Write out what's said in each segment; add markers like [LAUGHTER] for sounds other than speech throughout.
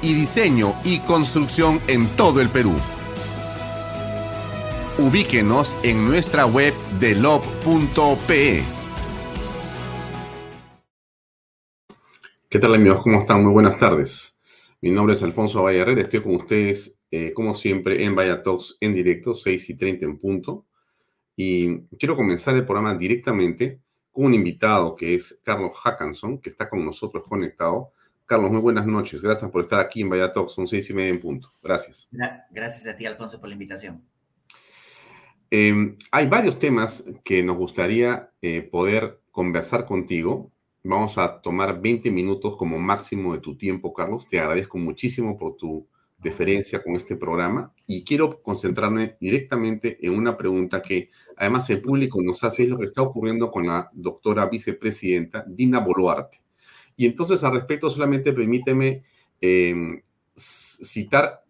Y diseño y construcción en todo el Perú ubíquenos en nuestra web de lob.pe. ¿Qué tal amigos? ¿Cómo están? Muy buenas tardes. Mi nombre es Alfonso Valle. Estoy con ustedes, eh, como siempre, en Vaya Talks en directo, 6 y 30 en punto. Y quiero comenzar el programa directamente con un invitado que es Carlos Hackanson, que está con nosotros conectado. Carlos, muy buenas noches. Gracias por estar aquí en Vaya Talks, son seis y media en punto. Gracias. Gracias a ti, Alfonso, por la invitación. Em, hay varios temas que nos gustaría eh, poder conversar contigo. Vamos a tomar 20 minutos como máximo de tu tiempo, Carlos. Te agradezco muchísimo por tu deferencia con este programa y quiero concentrarme directamente en una pregunta que además el público nos hace, es lo que está ocurriendo con la doctora vicepresidenta Dina Boluarte. Y entonces al respecto solamente permíteme em, citar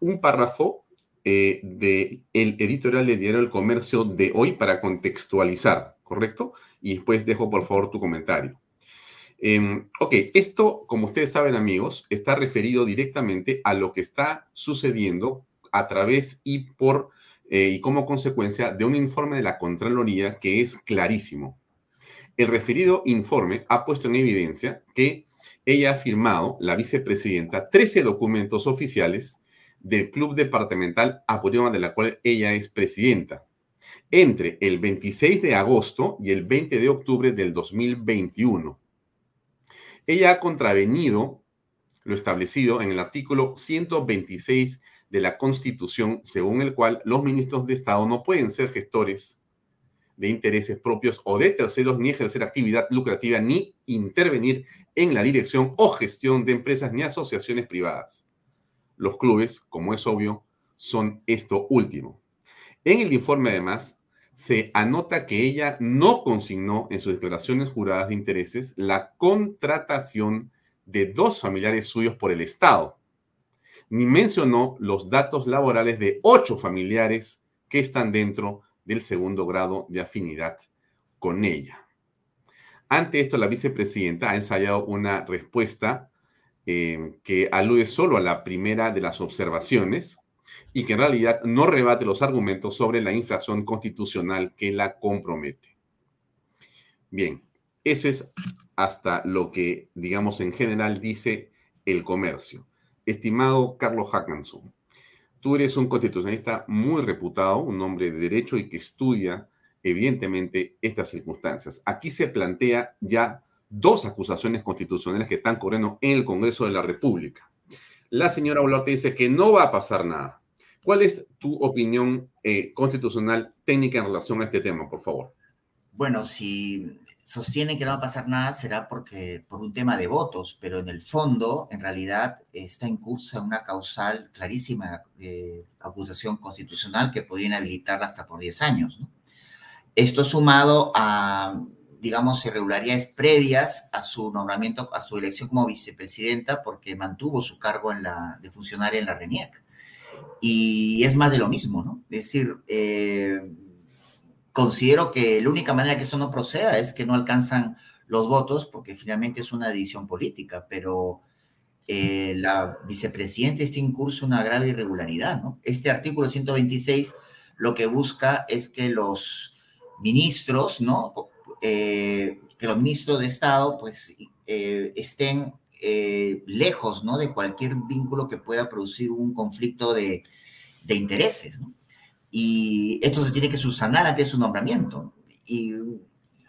un párrafo eh, del editorial de Diario El Comercio de hoy para contextualizar, ¿correcto? Y después dejo por favor tu comentario. Em, ok, esto, como ustedes saben amigos, está referido directamente a lo que está sucediendo a través y por eh, y como consecuencia de un informe de la Contraloría que es clarísimo. El referido informe ha puesto en evidencia que ella ha firmado, la vicepresidenta, 13 documentos oficiales del Club Departamental Apurioma, de la cual ella es presidenta, entre el 26 de agosto y el 20 de octubre del 2021. Ella ha contravenido lo establecido en el artículo 126 de la Constitución, según el cual los ministros de Estado no pueden ser gestores de intereses propios o de terceros, ni ejercer actividad lucrativa, ni intervenir en la dirección o gestión de empresas ni asociaciones privadas. Los clubes, como es obvio, son esto último. En el informe, además, se anota que ella no consignó en sus declaraciones juradas de intereses la contratación de dos familiares suyos por el Estado, ni mencionó los datos laborales de ocho familiares que están dentro del segundo grado de afinidad con ella. Ante esto, la vicepresidenta ha ensayado una respuesta eh, que alude solo a la primera de las observaciones y que en realidad no rebate los argumentos sobre la infracción constitucional que la compromete. Bien, eso es hasta lo que, digamos, en general dice el comercio. Estimado Carlos Hackanson, tú eres un constitucionalista muy reputado, un hombre de derecho y que estudia evidentemente estas circunstancias. Aquí se plantea ya dos acusaciones constitucionales que están corriendo en el Congreso de la República. La señora Olarte dice que no va a pasar nada. ¿Cuál es tu opinión eh, constitucional técnica en relación a este tema, por favor? Bueno, si sostienen que no va a pasar nada será porque por un tema de votos, pero en el fondo, en realidad, está en curso una causal clarísima de acusación constitucional que podría inhabilitarla hasta por 10 años. Esto sumado a digamos, irregularidades previas a su nombramiento, a su elección como vicepresidenta, porque mantuvo su cargo en la, de funcionaria en la RENIEC. y es más de lo mismo, ¿no? Es decir, eh, considero que la única manera que esto no proceda es que no alcanzan los votos, porque finalmente es una decisión política, pero eh, la vicepresidenta está en curso una grave irregularidad, ¿no? Este artículo 126 lo que busca es que los ministros, ¿no? Eh, que los ministros de Estado, pues, estén eh, lejos ¿no? de cualquier vínculo que pueda producir un conflicto de intereses. ¿no? Y esto se tiene que subsanar antes de su nombramiento. Y,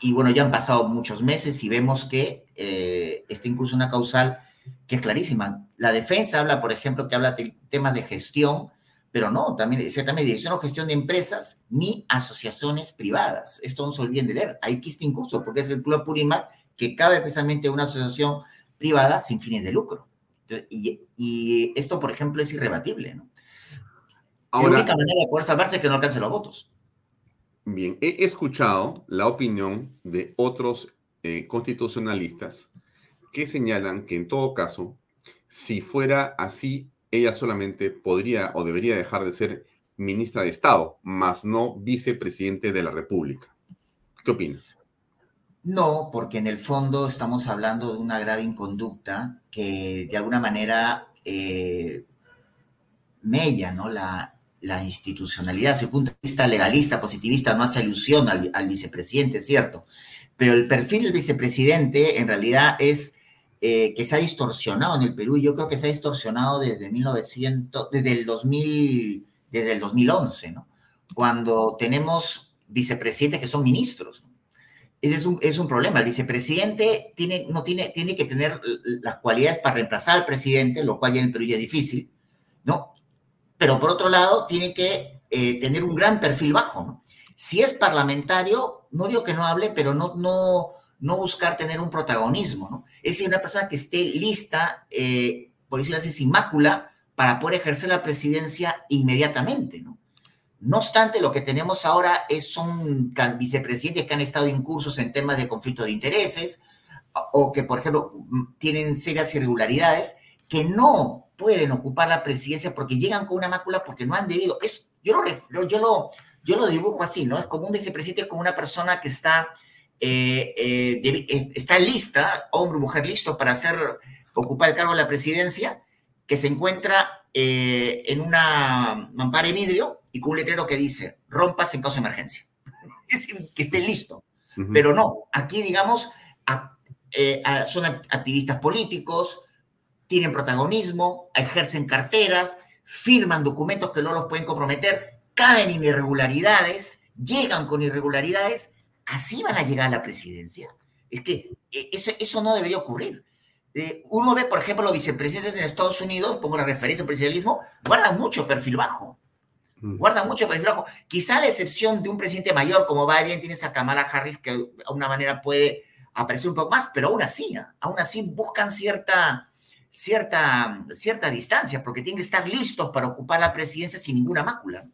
y, bueno, ya han pasado muchos meses y vemos que eh, está incluso una causal que es clarísima. La defensa habla, por ejemplo, que habla de temas de gestión, pero no, también también dirección o gestión de empresas ni asociaciones privadas. Esto no se olviden de leer. Ahí que está incluso, porque es el Club Purimac que cabe precisamente una asociación privada sin fines de lucro. Y, esto, por ejemplo, es irrebatible, ¿no? La única manera de poder salvarse es que no alcance los votos. Bien, he escuchado la opinión de otros eh, constitucionalistas que señalan que en todo caso, si fuera así, ella solamente podría o debería dejar de ser ministra de Estado, más no vicepresidente de la República. ¿Qué opinas? No, porque en el fondo estamos hablando de una grave inconducta que de alguna manera eh, mella ¿no? la, institucionalidad desde el punto de vista legalista, positivista, no hace alusión al, vicepresidente, ¿cierto? Pero el perfil del vicepresidente en realidad es eh, que se ha distorsionado en el Perú y yo creo que se ha distorsionado desde 1900, desde el 2000, desde el 2011, ¿no? Cuando tenemos vicepresidentes que son ministros, es un, es un problema. El vicepresidente tiene, no tiene, tiene que tener las cualidades para reemplazar al presidente, lo cual ya en el Perú ya es difícil, ¿no? Pero por otro lado, tiene que eh, tener un gran perfil bajo. Si es parlamentario, no digo que no hable, pero no, no, no buscar tener un protagonismo, ¿no? Es una persona que esté lista, eh, por decirlo así, sin mácula, para poder ejercer la presidencia inmediatamente, ¿no? No obstante, lo que tenemos ahora es, son vicepresidentes que han estado incursos en temas de conflicto de intereses o que, por ejemplo, tienen serias irregularidades que no pueden ocupar la presidencia porque llegan con una mácula porque no han debido. Es, yo, lo, yo, lo, yo lo dibujo así, ¿no? Es como un vicepresidente como una persona que está, eh, eh, eh, está lista, hombre o mujer listo para hacer, ocupar el cargo de la presidencia, que se encuentra en una mampara de vidrio y con un letrero que dice, rompas en caso de emergencia. [LAUGHS] Es decir, que esté listo. Pero no, aquí, digamos, son activistas políticos, tienen protagonismo, ejercen carteras, firman documentos que no los pueden comprometer, caen en irregularidades, llegan con irregularidades, así van a llegar a la presidencia. Es que eh, eso, eso no debería ocurrir. Eh, uno ve, por ejemplo, los vicepresidentes en Estados Unidos, pongo la referencia al presidencialismo, guardan mucho perfil bajo. Mm. Guarda mucho perfil bajo. Quizá la excepción de un presidente mayor como Biden, tienes a Kamala Harris que de alguna manera puede aparecer un poco más, pero aún así, aún así buscan cierta, cierta, cierta distancia, porque tienen que estar listos para ocupar la presidencia sin ninguna mácula.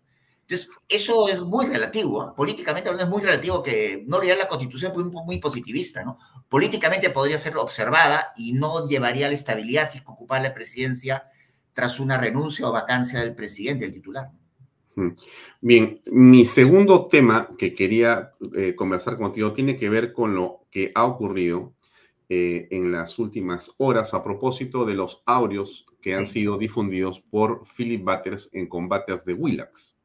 Entonces, eso es muy relativo, ¿ah? políticamente es muy relativo que no leer la constitución muy, muy positivista, ¿no? Políticamente podría ser observada y no llevaría a la estabilidad si es que ocupar la presidencia tras una renuncia o vacancia del presidente, del titular. Bien, mi segundo tema que quería eh, conversar contigo tiene que ver con lo que ha ocurrido eh, en las últimas horas a propósito de los audios que han sido difundidos por Philip Butters en combates de Willax.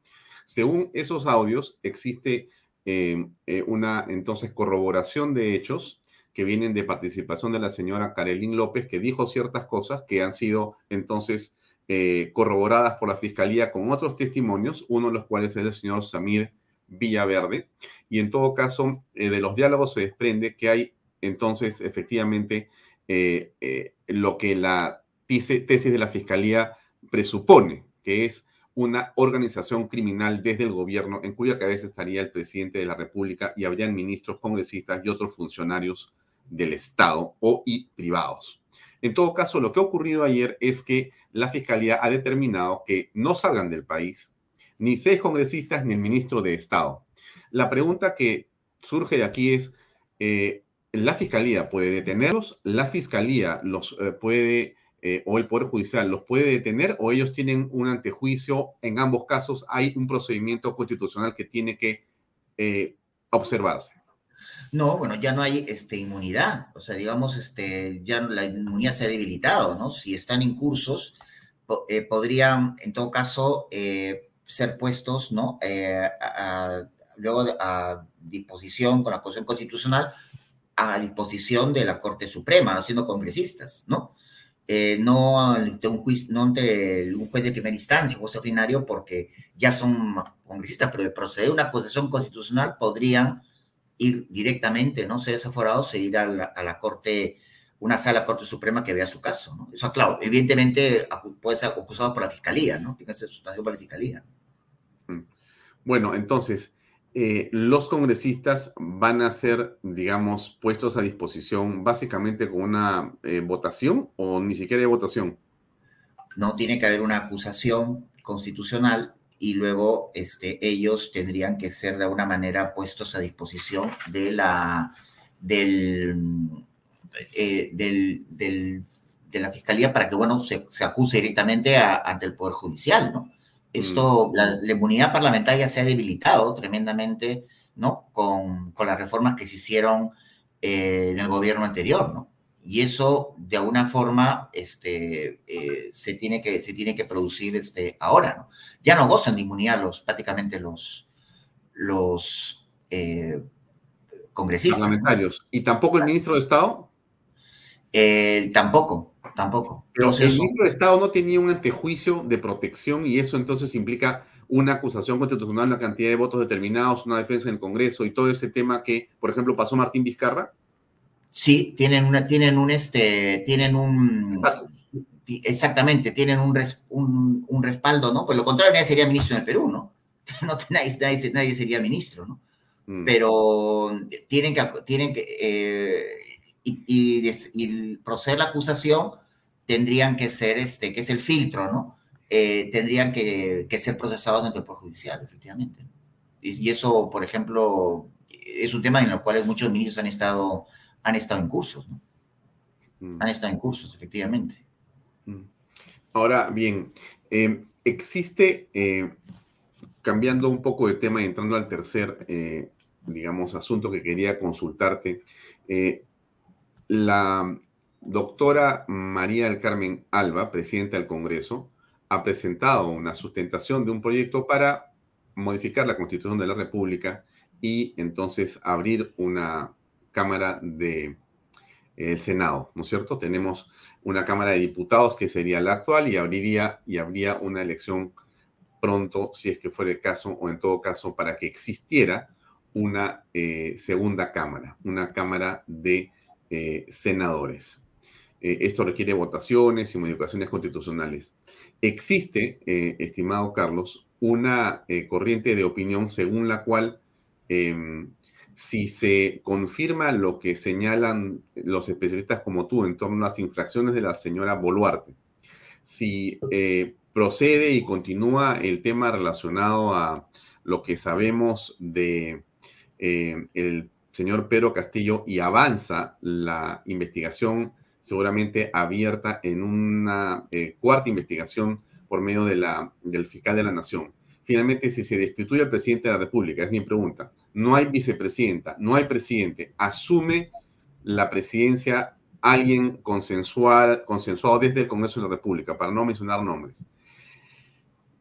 Según esos audios, existe eh, una entonces corroboración de hechos que vienen de participación de la señora Karelín López, que dijo ciertas cosas que han sido entonces eh, corroboradas por la Fiscalía con otros testimonios, uno de los cuales es el señor Samir Villaverde. Y en todo caso, eh, de los diálogos se desprende que hay entonces efectivamente eh, lo que la tesis de la Fiscalía presupone, que es una organización criminal desde el gobierno en cuya cabeza estaría el presidente de la República y habrían ministros, congresistas y otros funcionarios del Estado o y privados. En todo caso, lo que ha ocurrido ayer es que la Fiscalía ha determinado que no salgan del país ni seis congresistas ni el ministro de Estado. La pregunta que surge de aquí es, eh, ¿la Fiscalía puede detenerlos? ¿La Fiscalía los eh, puede eh, o el Poder Judicial los puede detener o ellos tienen un antejuicio. En ambos casos hay un procedimiento constitucional que tiene que eh, observarse. No, bueno, ya no hay este, inmunidad. O sea, digamos, este, ya la inmunidad se ha debilitado, ¿no? Si están incursos, eh, podrían, en todo caso, ser puestos, ¿no? luego a disposición con la Constitución Constitucional, a disposición de la Corte Suprema, siendo congresistas, ¿no? Eh, no, ante un juez, no ante un juez de primera instancia, juez ordinario, porque ya son congresistas, pero de proceder una acusación constitucional podrían ir directamente, ¿no? Ser desaforados e ir a la, Corte, una sala Corte Suprema que vea su caso, ¿no? Eso, claro, evidentemente puede ser acusado por la Fiscalía, ¿no? Tiene que ser sustanciado por la Fiscalía. Mm. Bueno, entonces, eh, los congresistas van a ser, digamos, puestos a disposición básicamente con una eh, votación o ni siquiera hay votación? No, tiene que haber una acusación constitucional y luego este, ellos tendrían que ser de alguna manera puestos a disposición de la, del, eh, del, de la fiscalía para que, bueno, se, acuse directamente ante el Poder Judicial, ¿no? Esto, la, inmunidad parlamentaria se ha debilitado tremendamente, ¿no? Con, con las reformas que se hicieron eh, en el gobierno anterior, ¿no? Y eso, de alguna forma, este, eh, se, tiene que, se tiene que producir este, ahora, ¿no? Ya no gozan de inmunidad los, prácticamente los, los eh, congresistas. Parlamentarios. ¿Y tampoco el ministro de Estado? tampoco tampoco. Pero el ministro de Estado no tenía un antejuicio de protección y eso entonces implica una acusación constitucional, una cantidad de votos determinados, una defensa en el Congreso y todo ese tema que, por ejemplo, pasó Martín Vizcarra. Sí, tienen una, tienen un este, tienen un exactamente, tienen un, un, respaldo, ¿no? Por lo contrario, nadie sería ministro en el Perú, ¿no? [LAUGHS] no nadie, nadie, sería ministro, ¿no? Mm. Pero tienen que, tienen que eh, y, y, proceder la acusación tendrían que ser, este, que es el filtro, ¿no? Eh, tendrían que, que, ser procesados ante el Poder Judicial, efectivamente. Y, eso, por ejemplo, es un tema en el cual muchos ministros han estado, han estado en cursos, ¿no? Mm. Han estado en cursos, efectivamente. Mm. Ahora, bien, eh, existe, eh, cambiando un poco de tema y entrando al tercer, digamos, asunto que quería consultarte, la doctora María del Carmen Alba, presidenta del Congreso, ha presentado una sustentación de un proyecto para modificar la Constitución de la República y entonces abrir una Cámara de el Senado, ¿no es cierto? Tenemos una Cámara de Diputados que sería la actual y abriría y habría una elección pronto, si es que fuera el caso, o en todo caso, para que existiera una eh, segunda Cámara, una Cámara de eh, senadores. Eh, esto requiere votaciones y modificaciones constitucionales. Existe, eh, estimado Carlos, una corriente de opinión según la cual em, si se confirma lo que señalan los especialistas como tú en torno a las infracciones de la señora Boluarte, si procede y continúa el tema relacionado a lo que sabemos de el señor Pedro Castillo y avanza la investigación seguramente abierta en una eh, cuarta investigación por medio de la, del fiscal de la Nación. Finalmente, si se destituye al presidente de la República, es mi pregunta, no hay vicepresidenta, no hay presidente, asume la presidencia alguien consensual, consensuado desde el Congreso de la República, para no mencionar nombres.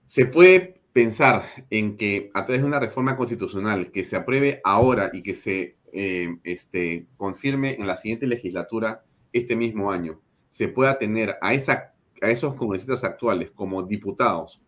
Se puede pensar en que a través de una reforma constitucional que se apruebe ahora y que se eh, este, confirme en la siguiente legislatura este mismo año, se pueda tener a, esos congresistas actuales como diputados,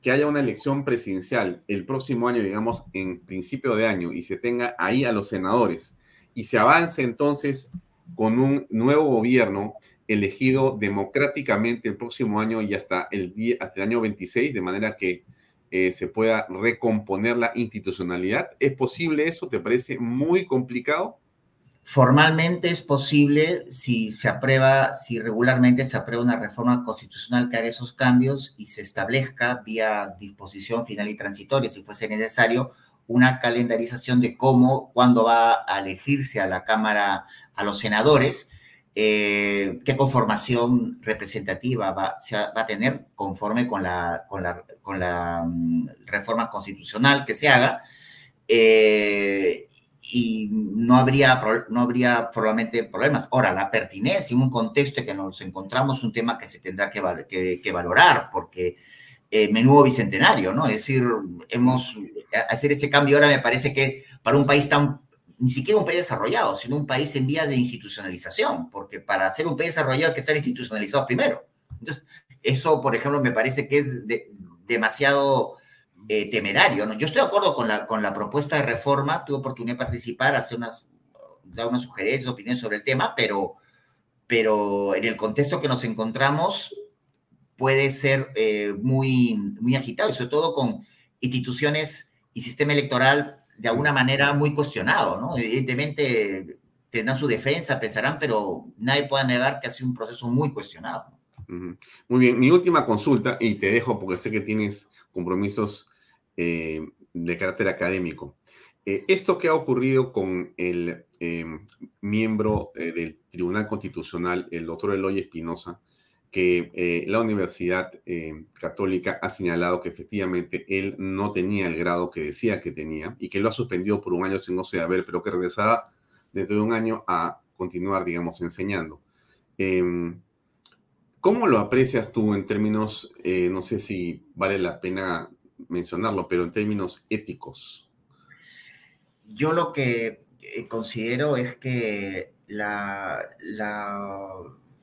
que haya una elección presidencial el próximo año, digamos, en principio de año, y se tenga ahí a los senadores, y se avance entonces con un nuevo gobierno elegido democráticamente el próximo año y hasta el, día, hasta el año 26, de manera que eh, se pueda recomponer la institucionalidad. ¿Es posible eso? ¿Te parece muy complicado? Formalmente es posible si se aprueba, si regularmente se aprueba una reforma constitucional que haga esos cambios y se establezca vía disposición final y transitoria, si fuese necesario, una calendarización de cómo, cuándo va a elegirse a la Cámara, a los senadores, eh, qué conformación representativa va, a tener conforme con la mm, reforma constitucional que se haga. Eh, y no habría, no habría probablemente problemas. Ahora, la pertinencia en un contexto en que nos encontramos es un tema que se tendrá que, que, valorar, porque eh, menudo bicentenario, ¿no? Es decir, hemos, hacer ese cambio ahora me parece que para un país tan ni siquiera un país desarrollado, sino un país en vía de institucionalización, porque para ser un país desarrollado hay que estar institucionalizado primero. Entonces, eso, por ejemplo, me parece que es demasiado eh, temerario. ¿no? Yo estoy de acuerdo con la, con la propuesta de reforma, tuve oportunidad de participar, hacer unas, dar unas sugerencias, opiniones sobre el tema, pero, pero en el contexto que nos encontramos puede ser eh, muy, muy agitado, y sobre todo con instituciones y sistema electoral de alguna manera muy cuestionado, ¿no? Evidentemente tendrán su defensa, pensarán, pero nadie puede negar que ha sido un proceso muy cuestionado. Muy bien, mi última consulta, y te dejo porque sé que tienes compromisos eh, de carácter académico. Eh, esto que ha ocurrido con el em, miembro eh, del Tribunal Constitucional, el doctor Eloy Espinosa, que eh, la Universidad eh, Católica ha señalado que efectivamente él no tenía el grado que decía que tenía y que lo ha suspendido por un año sin no sé a ver, pero que regresará dentro de un año a continuar, digamos, enseñando. Em, ¿Cómo lo aprecias tú en términos, eh, no sé si vale la pena mencionarlo, pero en términos éticos? Yo lo que considero es que la,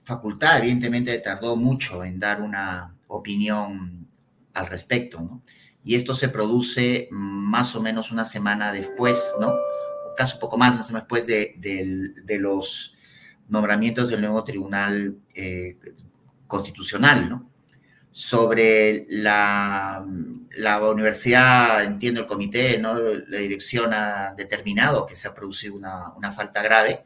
facultad evidentemente tardó mucho en dar una opinión al respecto, ¿no? Y esto se produce más o menos una semana después, ¿no? Casi un poco más, una semana después de, de, los nombramientos del nuevo Tribunal eh, Constitucional, ¿no? Sobre la, la universidad, entiendo el comité, ¿no? La dirección ha determinado que se ha producido una, una falta grave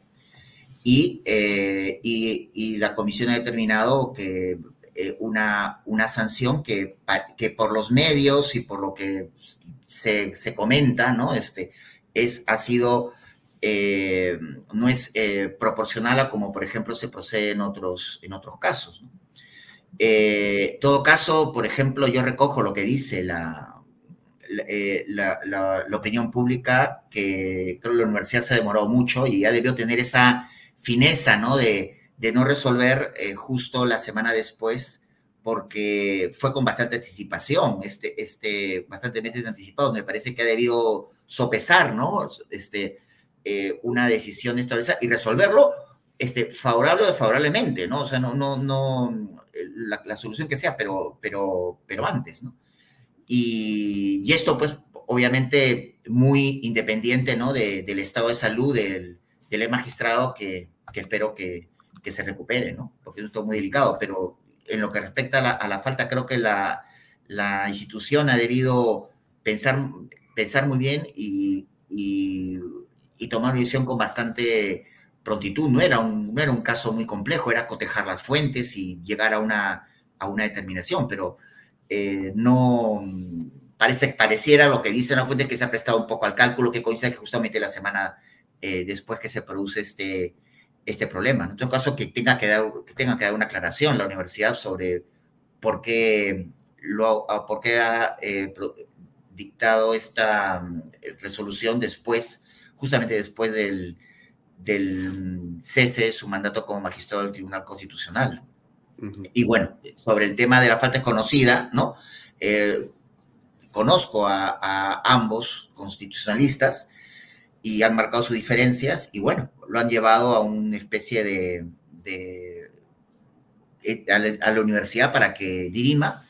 eh, y, y, la comisión ha determinado que eh, una, una sanción que, que por los medios y por lo que se, se comenta, ¿no? Este, es, ha sido, eh, no es proporcional a como, por ejemplo, se procede en otros, en otros casos. En todo caso, por ejemplo, yo recojo lo que dice la, la, opinión pública, que creo que la universidad se ha demorado mucho y ya debió tener esa fineza, ¿no? De, no resolver eh, justo la semana después, porque fue con bastante anticipación, este, este, bastante meses anticipados. Me parece que ha debido sopesar, ¿no? Este, eh, una decisión establecida y resolverlo este, favorable o desfavorablemente, ¿no? O sea, no, no, no, la, solución que sea, pero, pero, pero antes, ¿no? Y, y esto, pues, obviamente, muy independiente, ¿no? del estado de salud del, del magistrado que, que espero que, que se recupere, ¿no? Porque es todo muy delicado, pero en lo que respecta a la, falta, creo que la, la, institución ha debido pensar, pensar muy bien y, y, tomar una decisión con bastante prontitud. No era, un, no era un caso muy complejo, era cotejar las fuentes y llegar a una, a una determinación, pero eh, no parece, pareciera lo que dice la fuente que se ha prestado un poco al cálculo que coincide justamente la semana eh, después que se produce este, este problema. En todo caso, que tenga que, dar, que tenga que dar una aclaración la universidad sobre por qué, lo, ah, por qué ha eh, dictado esta mm, resolución después, justamente después del, del cese de su mandato como magistrado del Tribunal Constitucional. Y bueno, sobre el tema de la falta desconocida, ¿no? Eh, conozco a, a ambos constitucionalistas y han marcado sus diferencias y bueno, lo han llevado a una especie de, eh, a, la, universidad para que dirima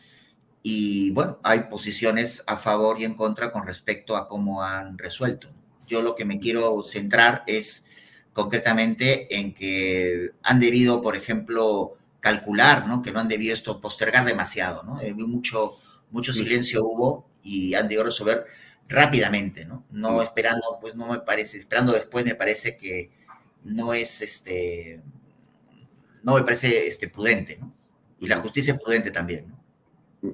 y bueno, hay posiciones a favor y en contra con respecto a cómo han resuelto. Yo lo que me quiero centrar es concretamente en que han debido, por ejemplo, calcular, ¿no? Que no han debido esto postergar demasiado, ¿no? Eh, mucho, mucho silencio hubo y han debido resolver rápidamente, ¿no? No esperando, pues no me parece, esperando después me parece que no es este, no me parece este, prudente, ¿no? Y la justicia es prudente también, ¿no?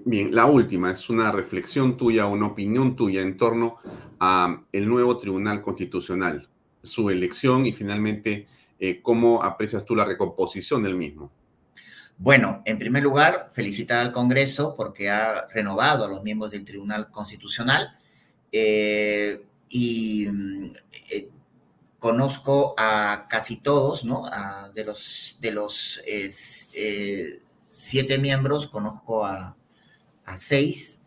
Bien, la última es una reflexión tuya, una opinión tuya en torno a el nuevo Tribunal Constitucional, su elección y finalmente eh, ¿cómo aprecias tú la recomposición del mismo? Bueno, en primer lugar, felicitar al Congreso porque ha renovado a los miembros del Tribunal Constitucional eh, y eh, conozco a casi todos, ¿no? de los, de los siete miembros, conozco a, a seis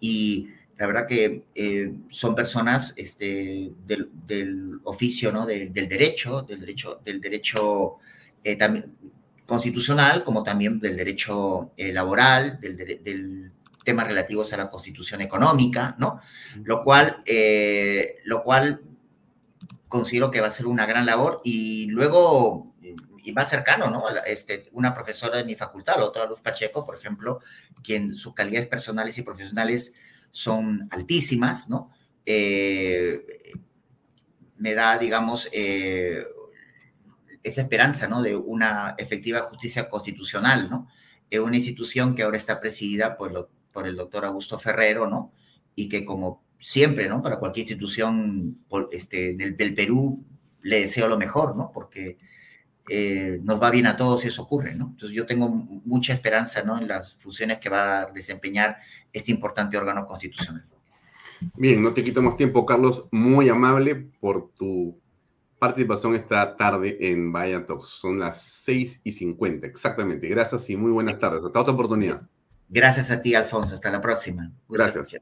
y la verdad que eh, son personas este, del, oficio, ¿no? del derecho, del derecho, del derecho eh, también, constitucional, como también del derecho eh, laboral, del, del temas relativos a la constitución económica, ¿no? Lo cual, lo cual considero que va a ser una gran labor y luego y más cercano, ¿no? Este, una profesora de mi facultad, la doctora Luz Pacheco, por ejemplo, quien sus calidades personales y profesionales son altísimas, ¿no? Eh, me da, digamos, eh, esa esperanza, ¿no? De una efectiva justicia constitucional, ¿no? Es una institución que ahora está presidida por, por el doctor Augusto Ferrero, ¿no? Y que como siempre, ¿no? Para cualquier institución este, del, del Perú le deseo lo mejor, ¿no? Porque eh, nos va bien a todos si eso ocurre, ¿no? Entonces yo tengo mucha esperanza, ¿no? En las funciones que va a desempeñar este importante órgano constitucional. Bien, no te quito más tiempo, Carlos. Muy amable por tu participación esta tarde en Vaya Talks. Son las 6 y 50, exactamente. Gracias y muy buenas tardes. Hasta otra oportunidad. Gracias a ti, Alfonso. Hasta la próxima. Gracias.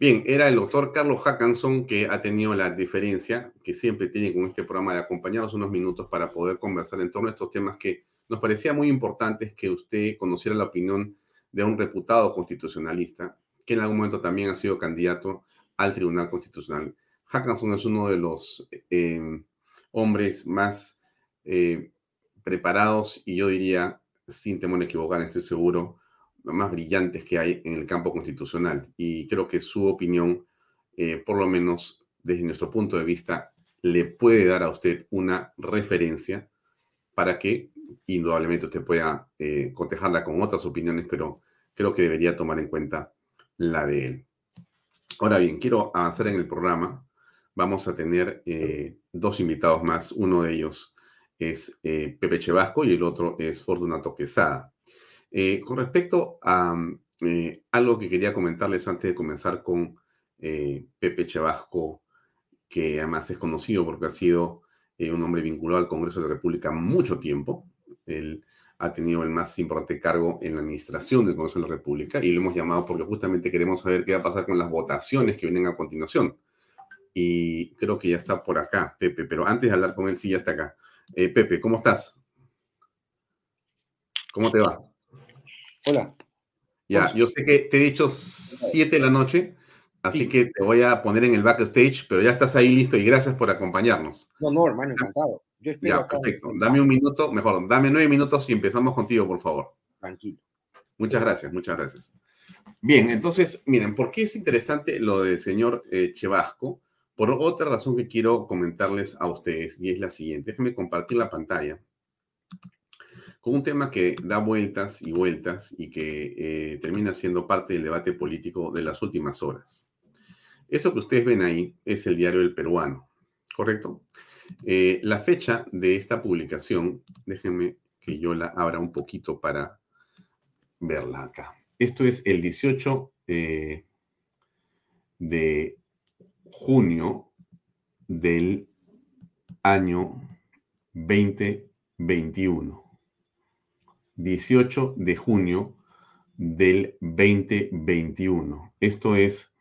Bien, era el doctor Carlos Hackanson que ha tenido la diferencia que siempre tiene con este programa de acompañarnos unos minutos para poder conversar en torno a estos temas que nos parecía muy importantes que usted conociera la opinión de un reputado constitucionalista que en algún momento también ha sido candidato al Tribunal Constitucional. Hackanson es uno de los em, hombres más eh, preparados y yo diría, sin temor a equivocar, estoy seguro, más brillantes que hay en el campo constitucional. Y creo que su opinión, eh, por lo menos desde nuestro punto de vista, le puede dar a usted una referencia para que indudablemente usted pueda eh, cotejarla con otras opiniones, pero creo que debería tomar en cuenta la de él. Ahora bien, quiero avanzar en el programa. Vamos a tener eh, dos invitados más. Uno de ellos es Pepe Chevasco y el otro es Fortunato Quesada. Eh, con respecto a eh, algo que quería comentarles antes de comenzar con eh, Pepe Chevasco, que además es conocido porque ha sido un hombre vinculado al Congreso de la República mucho tiempo. Él ha tenido el más importante cargo en la administración del Congreso de la República y lo hemos llamado porque justamente queremos saber qué va a pasar con las votaciones que vienen a continuación. Y creo que ya está por acá, Pepe, pero antes de hablar con él, sí, ya está acá. Pepe, ¿cómo estás? ¿Cómo te va? Hola. Ya, yo sé que te he dicho 7 de la noche, así que te voy a poner en el backstage, pero ya estás ahí listo y gracias por acompañarnos. No, no, hermano, encantado. ya, perfecto. Dame un minuto, mejor, dame nueve minutos y empezamos contigo, por favor. Tranquilo. Muchas gracias, muchas gracias. Bien, entonces, miren, ¿por qué es interesante lo del señor eh, Chevasco? Por otra razón que quiero comentarles a ustedes, y es la siguiente. Déjenme compartir la pantalla con un tema que da vueltas y vueltas y que eh, termina siendo parte del debate político de las últimas horas. Eso que ustedes ven ahí es el diario El Peruano, ¿correcto? Eh, la fecha de esta publicación, déjenme que yo la abra un poquito para verla acá. Esto es el 18 eh, de junio del año 2021. 18 de junio del 2021. Esto es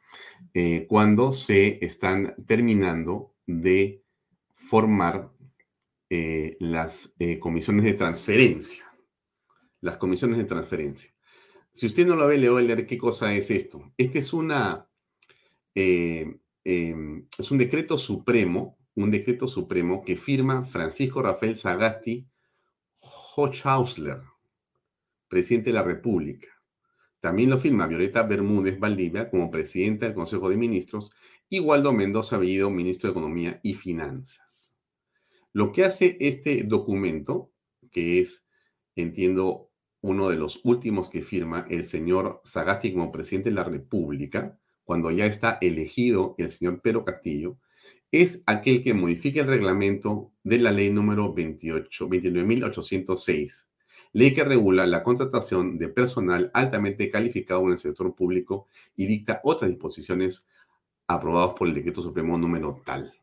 eh, cuando se están terminando de formar eh, las eh, comisiones de transferencia. Las comisiones de transferencia. Si usted no lo ve, le voy a leer qué cosa es esto. Este es una... Em, es un decreto supremo, un decreto supremo que firma Francisco Rafael Sagasti Hochhausler, presidente de la República. También lo firma Violeta Bermúdez Valdivia como presidenta del Consejo de Ministros y Waldo Mendoza Bellido, ministro de Economía y Finanzas. Lo que hace este documento, que es, entiendo, uno de los últimos que firma el señor Sagasti como presidente de la República, cuando ya está elegido el señor Pedro Castillo, es aquel que modifica el reglamento de la ley número 28, 29.806, ley que regula la contratación de personal altamente calificado en el sector público y dicta otras disposiciones aprobadas por el decreto supremo número tal.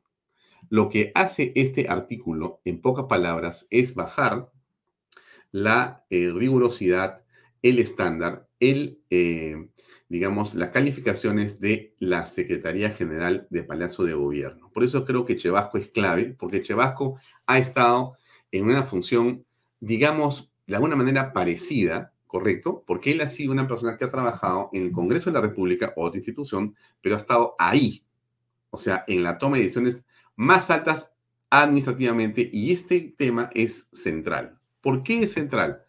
Lo que hace este artículo, en pocas palabras, es bajar la eh, rigurosidad, el estándar, el, eh, digamos, las calificaciones de la Secretaría General de Palacio de Gobierno. Por eso creo que Chevasco es clave, porque Chevasco ha estado en una función, digamos, de alguna manera parecida, ¿correcto? Porque él ha sido una persona que ha trabajado en el Congreso de la República, otra institución, pero ha estado ahí, o sea, en la toma de decisiones más altas administrativamente, y este tema es central. ¿Por qué es central?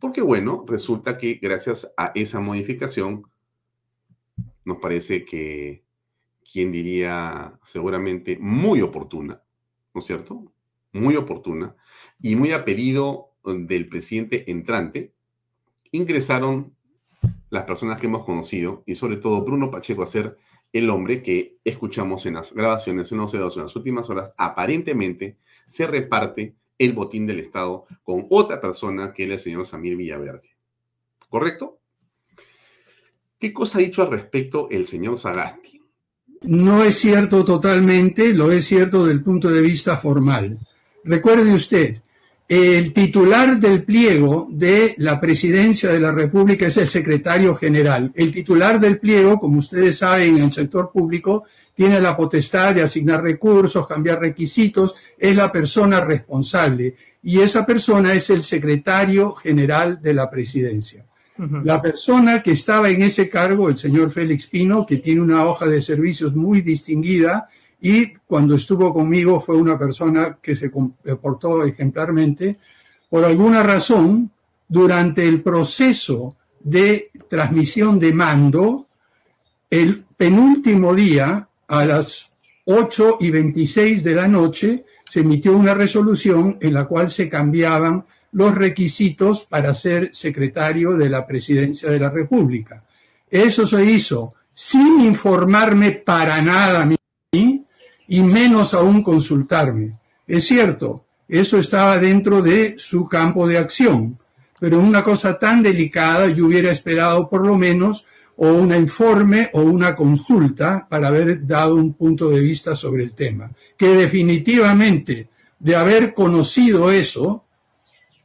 Porque, bueno, resulta que gracias a esa modificación, nos parece que, quien diría seguramente muy oportuna, ¿no es cierto? Muy oportuna y muy a pedido del presidente entrante, ingresaron las personas que hemos conocido y sobre todo Bruno Pacheco a ser el hombre que escuchamos en las grabaciones en los en las últimas horas, aparentemente se reparte el botín del Estado con otra persona que es el señor Samir Villaverde. ¿Correcto? ¿Qué cosa ha dicho al respecto el señor Sagasti? No es cierto totalmente, lo es cierto desde el punto de vista formal. Recuerde usted, el titular del pliego de la presidencia de la República es el secretario general. El titular del pliego, como ustedes saben, en el sector público, tiene la potestad de asignar recursos, cambiar requisitos, es la persona responsable. Y esa persona es el secretario general de la presidencia. La persona que estaba en ese cargo, el señor Félix Pino, que tiene una hoja de servicios muy distinguida, y cuando estuvo conmigo fue una persona que se comportó ejemplarmente. Por alguna razón, durante el proceso de transmisión de mando, el penúltimo día, a las 8 y 26 de la noche, se emitió una resolución en la cual se cambiaban los requisitos para ser secretario de la presidencia de la República. Eso se hizo sin informarme para nada y menos aún consultarme. Es cierto, eso estaba dentro de su campo de acción, pero una cosa tan delicada yo hubiera esperado por lo menos o un informe o una consulta para haber dado un punto de vista sobre el tema. Que definitivamente de haber conocido eso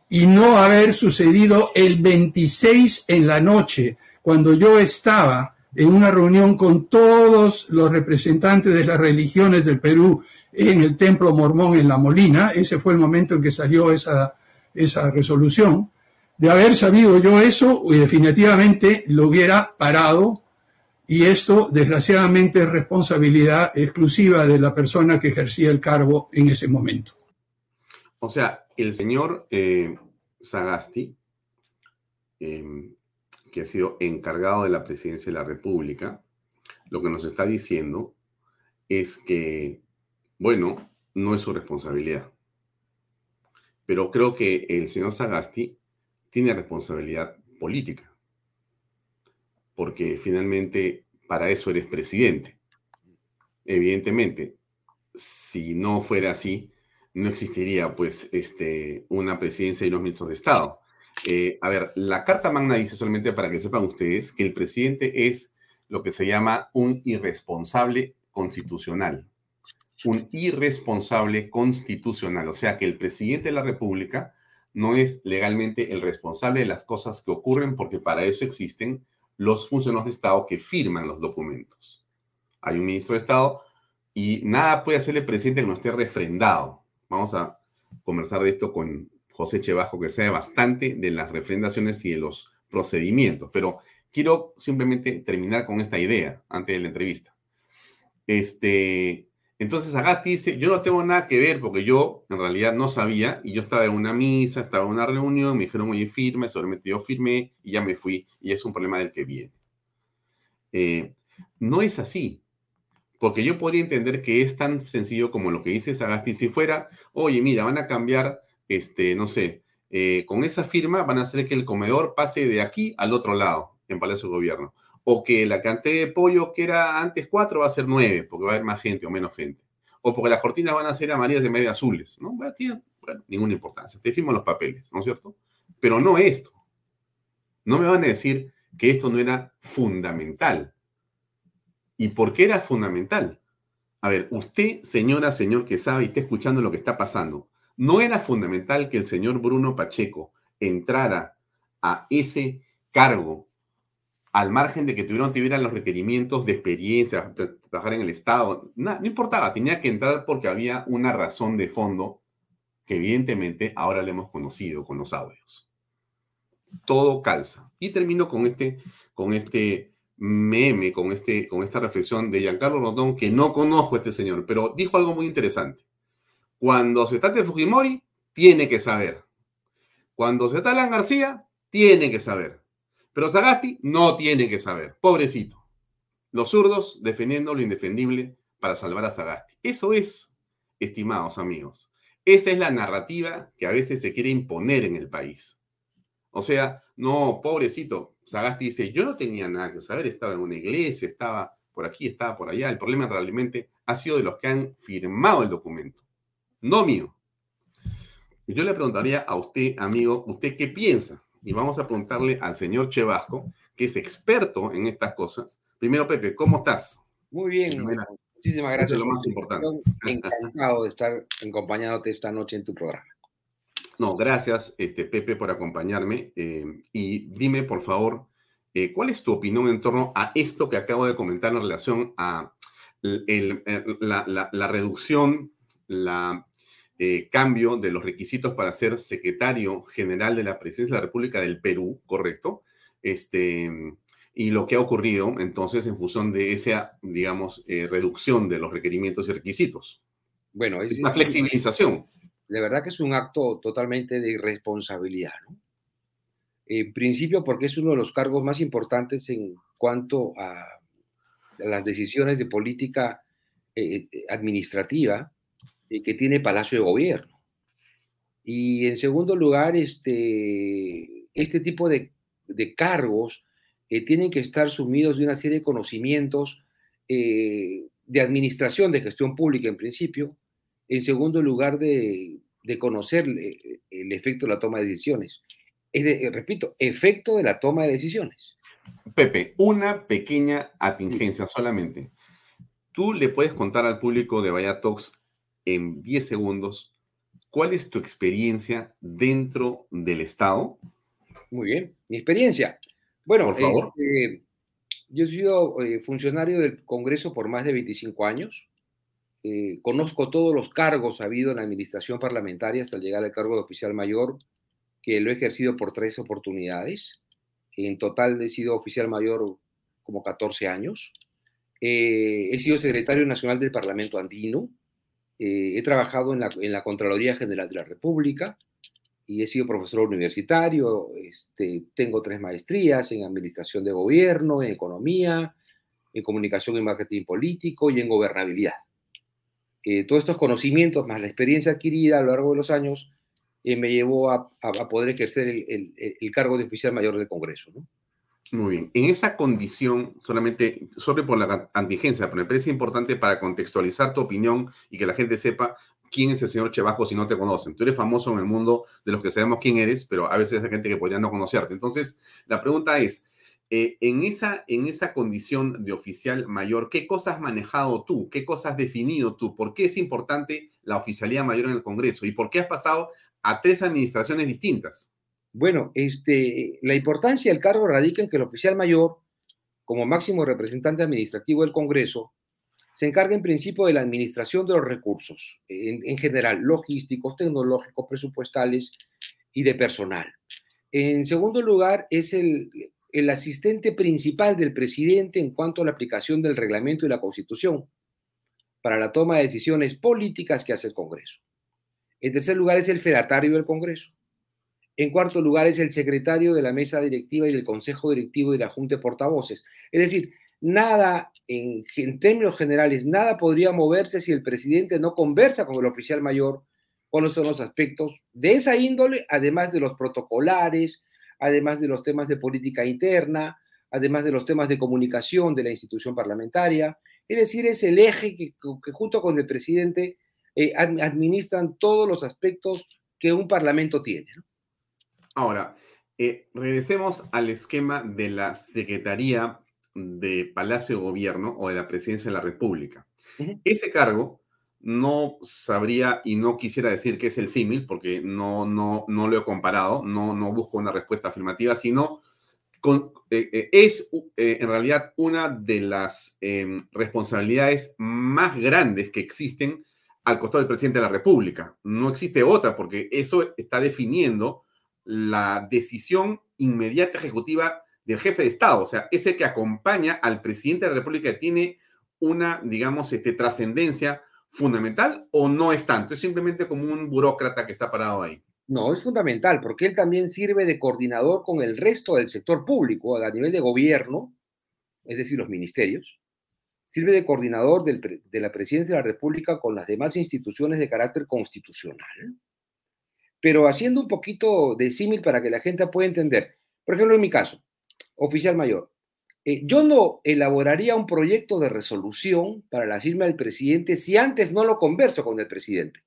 y no haber sucedido el 26 en la noche, cuando yo estaba en una reunión con todos los representantes de las religiones del Perú en el templo mormón en La Molina. Ese fue el momento en que salió esa, esa resolución. De haber sabido yo eso, definitivamente lo hubiera parado y esto, desgraciadamente, es responsabilidad exclusiva de la persona que ejercía el cargo en ese momento. O sea, el señor eh, Sagasti em, que ha sido encargado de la presidencia de la República, lo que nos está diciendo es que, bueno, no es su responsabilidad. Pero creo que el señor Sagasti tiene responsabilidad política, porque finalmente para eso eres presidente. Evidentemente, si no fuera así, no existiría pues este, una presidencia y unos ministros de Estado. Eh, a ver, la Carta Magna dice solamente para que sepan ustedes que el presidente es lo que se llama un irresponsable constitucional. Un irresponsable constitucional. O sea que el presidente de la República no es legalmente el responsable de las cosas que ocurren porque para eso existen los funcionarios de Estado que firman los documentos. Hay un ministro de Estado y nada puede hacer el presidente que no esté refrendado. Vamos a conversar de esto con José Chebajo, que sabe bastante de las refrendaciones y de los procedimientos, pero quiero simplemente terminar con esta idea antes de la entrevista. Este, entonces Agasti dice, yo no tengo nada que ver porque yo en realidad no sabía y yo estaba en una misa, estaba en una reunión, me dijeron, oye, firme, solamente yo firmé y ya me fui y es un problema del que viene. Eh, no es así, porque yo podría entender que es tan sencillo como lo que dice Sagasti si fuera, oye, mira, van a cambiar este, no sé, eh, con esa firma van a hacer que el comedor pase de aquí al otro lado, en Palacio de Gobierno. O que la cantidad de pollo que era antes cuatro va a ser nueve, porque va a haber más gente o menos gente. o porque las cortinas van a ser amarillas de azules, ¿no? Tiene ninguna importancia. Te firmo los papeles, ¿no es cierto? Pero no esto. No me van a decir que esto no era fundamental. ¿Y por qué era fundamental? A ver, usted, señora, señor que sabe y está escuchando lo que está pasando, ¿no era fundamental que el señor Bruno Pacheco entrara a ese cargo al margen de que tuvieran, tuvieran los requerimientos de experiencia, trabajar en el Estado, no, no importaba, tenía que entrar porque había una razón de fondo que evidentemente ahora le hemos conocido con los audios. Todo calza. Y termino con este, con este meme, con, este, con esta reflexión de Giancarlo Rondón, que no conozco a este señor, pero dijo algo muy interesante. Cuando se trata de Fujimori, tiene que saber. Cuando se trata de García, tiene que saber. Pero Sagasti no tiene que saber. Pobrecito. Los zurdos defendiendo lo indefendible para salvar a Sagasti. Eso es, estimados amigos. Esa es la narrativa que a veces se quiere imponer en el país. O sea, no, pobrecito. Sagasti dice, yo no tenía nada que saber, estaba en una iglesia, estaba por aquí, estaba por allá. El problema realmente ha sido de los que han firmado el documento, no mío. Yo le preguntaría a usted, amigo, ¿usted qué piensa? y vamos a preguntarle al señor Chevasco, que es experto en estas cosas. Primero, Pepe, ¿cómo estás? Muy bien, muchísimas gracias. Eso es lo más importante. Encantado de estar acompañándote esta noche en tu programa. No, gracias, este, Pepe, por acompañarme. Eh, y dime, por favor, eh, ¿cuál es tu opinión en torno a esto que acabo de comentar en relación a la, la reducción, la eh, cambio de los requisitos para ser secretario general de la presidencia de la República del Perú, ¿correcto? Este, y lo que ha ocurrido entonces en función de esa, digamos, eh, reducción de los requerimientos y requisitos. Bueno, es, esa flexibilización. De verdad que es un acto totalmente de irresponsabilidad, ¿no? En principio, porque es uno de los cargos más importantes en cuanto a las decisiones de política eh, administrativa que tiene Palacio de Gobierno. Y en segundo lugar, este, este tipo de, cargos eh, tienen que estar sumidos de una serie de conocimientos eh, de administración, de gestión pública en principio. En segundo lugar, de, conocer eh, el, efecto de la toma de decisiones. repito, efecto de la toma de decisiones. Pepe, una pequeña atingencia solamente. ¿Tú le puedes contar al público de Vaya en 10 segundos, ¿cuál es tu experiencia dentro del Estado? Muy bien, mi experiencia. Bueno, por favor. Este, yo he sido eh, funcionario del Congreso por más de 25 años. Eh, conozco todos los cargos habido en la administración parlamentaria hasta llegar al cargo de oficial mayor, que lo he ejercido por tres oportunidades. En total he sido oficial mayor como 14 años. Eh, he sido secretario nacional del Parlamento Andino, eh, he trabajado en la, Contraloría General de la República y he sido profesor universitario. Este, tengo tres maestrías en Administración de Gobierno, en Economía, en Comunicación y Marketing Político y en Gobernabilidad. Eh, todos estos conocimientos, más la experiencia adquirida a lo largo de los años, eh, me llevó a, poder ejercer el, cargo de oficial mayor del Congreso. ¿no? Muy bien. En esa condición, solamente sobre por la antigencia, pero me parece importante para contextualizar tu opinión y que la gente sepa quién es el señor Chevajo si no te conocen. Tú eres famoso en el mundo de los que sabemos quién eres, pero a veces hay gente que podría no conocerte. Entonces, la pregunta es, eh, en, esa, en esa condición de oficial mayor, ¿qué cosas has manejado tú? ¿Qué cosas has definido tú? ¿Por qué es importante la oficialía mayor en el Congreso? ¿Y por qué has pasado a tres administraciones distintas? Bueno, este, la importancia del cargo radica en que el oficial mayor, como máximo representante administrativo del Congreso, se encarga en principio de la administración de los recursos, en, general, logísticos, tecnológicos, presupuestales y de personal. En segundo lugar, es el, el asistente principal del presidente en cuanto a la aplicación del reglamento y la constitución para la toma de decisiones políticas que hace el Congreso. En tercer lugar, es el fedatario del Congreso. En cuarto lugar, es el secretario de la mesa directiva y del consejo directivo de la Junta de Portavoces. Es decir, nada, en, términos generales, nada podría moverse si el presidente no conversa con el oficial mayor cuáles son los aspectos de esa índole, además de los protocolares, además de los temas de política interna, además de los temas de comunicación de la institución parlamentaria, Es decir, es el eje que, junto con el presidente eh, administran todos los aspectos que un parlamento tiene. Ahora, eh, regresemos al esquema de la Secretaría de Palacio de Gobierno o de la Presidencia de la República. Ese cargo no sabría y no quisiera decir que es el símil, porque no, no, no lo he comparado, no, no busco una respuesta afirmativa, sino con, eh, eh, es eh, en realidad una de las em, responsabilidades más grandes que existen al costado del presidente de la República. No existe otra, porque eso está definiendo la decisión inmediata ejecutiva del jefe de Estado, o sea, ese que acompaña al presidente de la República tiene una, digamos, este, trascendencia fundamental o no es tanto? Es simplemente como un burócrata que está parado ahí. No, es fundamental porque él también sirve de coordinador con el resto del sector público a nivel de gobierno, es decir, los ministerios. Sirve de coordinador de la presidencia de la República con las demás instituciones de carácter constitucional. Pero haciendo un poquito de símil para que la gente pueda entender. Por ejemplo, en mi caso, oficial mayor, eh, yo no elaboraría un proyecto de resolución para la firma del presidente si antes no lo converso con el presidente.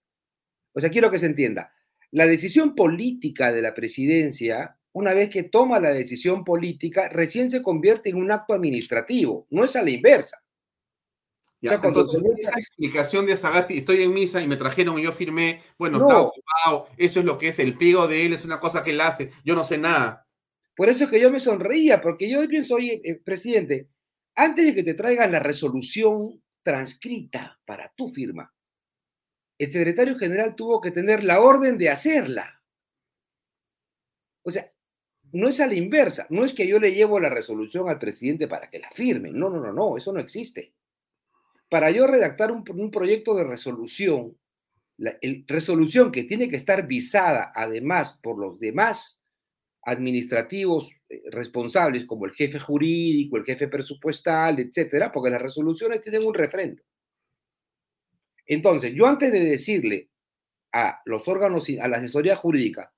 O sea, quiero que se entienda. La decisión política de la presidencia, una vez que toma la decisión política, recién se convierte en un acto administrativo, no es a la inversa. Entonces, esa explicación de Zagati, estoy en misa y me trajeron y yo firmé, bueno, está ocupado, eso es lo que es el pliego de él, es una cosa que él hace, yo no sé nada. Por eso es que yo me sonreía, porque yo pienso, oye, eh, presidente, antes de que te traigan la resolución transcrita para tu firma, el secretario general tuvo que tener la orden de hacerla. O sea, no es a la inversa, no es que yo le llevo la resolución al presidente para que la firme, no, no, no, no, eso no existe. Para yo redactar un, proyecto de resolución, la resolución que tiene que estar visada además por los demás administrativos eh, responsables como el jefe jurídico, el jefe presupuestal, etcétera, porque las resoluciones tienen un refrendo. Entonces, yo antes de decirle a los órganos, a la asesoría jurídica,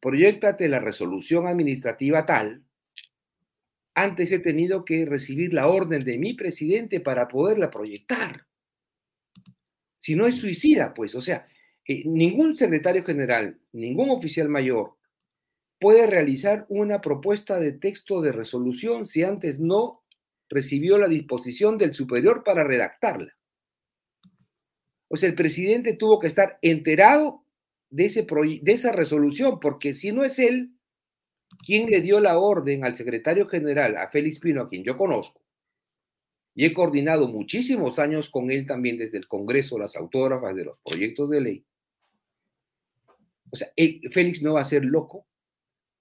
proyectate la resolución administrativa tal, antes he tenido que recibir la orden de mi presidente para poderla proyectar. Si no es suicida, pues, o sea, eh, ningún secretario general, ningún oficial mayor, puede realizar una propuesta de texto de resolución si antes no recibió la disposición del superior para redactarla. O sea, el presidente tuvo que estar enterado de, ese de esa resolución, porque si no es él quien le dio la orden al secretario general, a Félix Pino, a quien yo conozco, y he coordinado muchísimos años con él también desde el Congreso, las autógrafas de los proyectos de ley. O sea, Félix no va a ser loco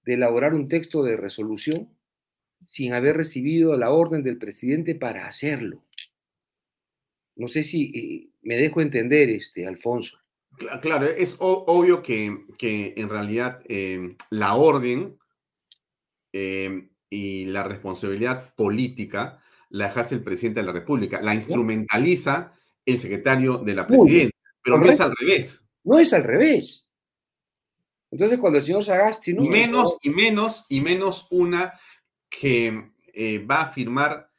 de elaborar un texto de resolución sin haber recibido la orden del presidente para hacerlo. No sé si eh, me dejo entender, este, Alfonso. Claro, es obvio que, en realidad em, la orden em, y la responsabilidad política la ejerce el presidente de la República, la instrumentaliza el secretario de la presidencia, pero no es al revés. No es al revés. Entonces, cuando el señor Sagasti... No, menos, y menos, y menos una que eh, va a firmar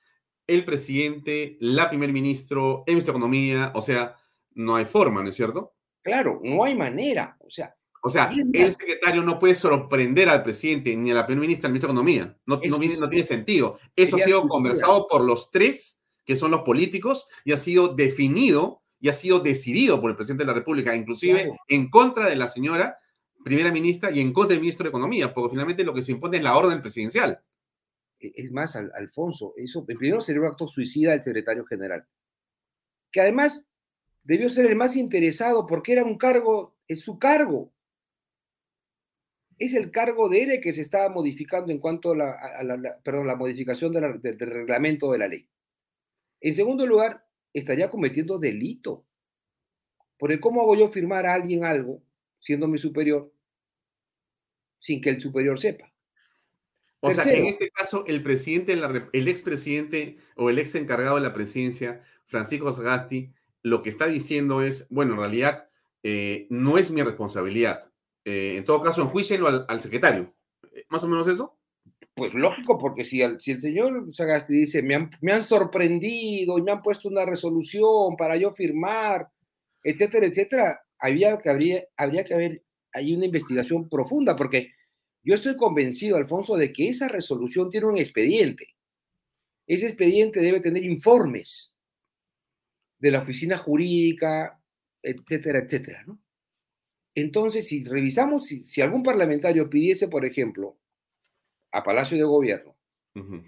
el presidente, la primer ministro, el ministro de Economía, o sea, no hay forma, ¿no es cierto? Claro, no hay manera, o sea... O sea, el secretario no puede sorprender al presidente ni a la primer ministra, al ministro de Economía. No, no, no tiene sentido. Eso ha sido conversado por los tres, que son los políticos, y ha sido definido y ha sido decidido por el presidente de la República, inclusive en contra de la señora primera ministra y en contra del ministro de Economía, porque finalmente lo que se impone es la orden presidencial. E, es más, Alfonso, eso primero sería un acto suicida del secretario general, que además debió ser el más interesado porque era un cargo, es su cargo. Es el cargo de él que se estaba modificando en cuanto a la, perdón, la modificación del reglamento de la ley. En segundo lugar, estaría cometiendo delito. Porque ¿cómo hago yo firmar a alguien algo siendo mi superior, sin que el superior sepa. O sea, en este caso, el presidente, el expresidente o el ex encargado de la presidencia, Francisco Sagasti, lo que está diciendo es, bueno, en realidad eh, no es mi responsabilidad. Eh, en todo caso, enjuícienlo al, al secretario. ¿Más o menos eso? Pues lógico, porque si el, señor Sagasti dice, me han, sorprendido y me han puesto una resolución para yo firmar, etcétera, etcétera, había que, habría, habría que haber hay una investigación profunda, porque yo estoy convencido, Alfonso, de que esa resolución tiene un expediente. Ese expediente debe tener informes de la oficina jurídica, etcétera, etcétera, ¿no? Entonces, si revisamos, si, algún parlamentario pidiese, por ejemplo, a Palacio de Gobierno,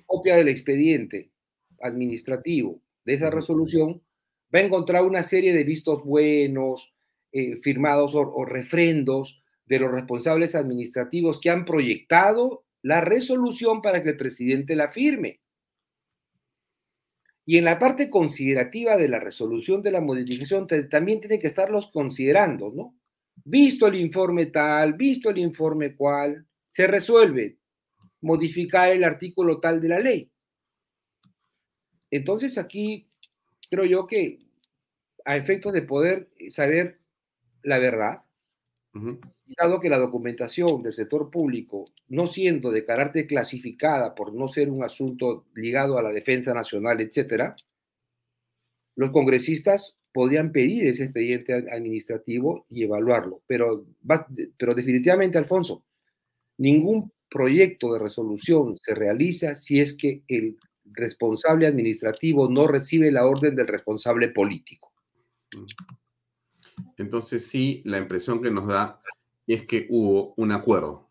copia del expediente administrativo de esa resolución, va a encontrar una serie de vistos buenos, eh, firmados o, refrendos de los responsables administrativos que han proyectado la resolución para que el presidente la firme. Y en la parte considerativa de la resolución de la modificación también tiene que estarlos considerando, ¿no? Visto el informe tal, visto el informe cual, se resuelve modificar el artículo tal de la ley. Entonces aquí creo yo que a efectos de poder saber la verdad, dado que la documentación del sector público, no siendo de carácter clasificada por no ser un asunto ligado a la defensa nacional, etcétera, los congresistas podrían pedir ese expediente administrativo y evaluarlo. Pero, pero definitivamente, Alfonso, ningún proyecto de resolución se realiza si es que el responsable administrativo no recibe la orden del responsable político. Entonces sí, la impresión que nos da es que hubo un acuerdo.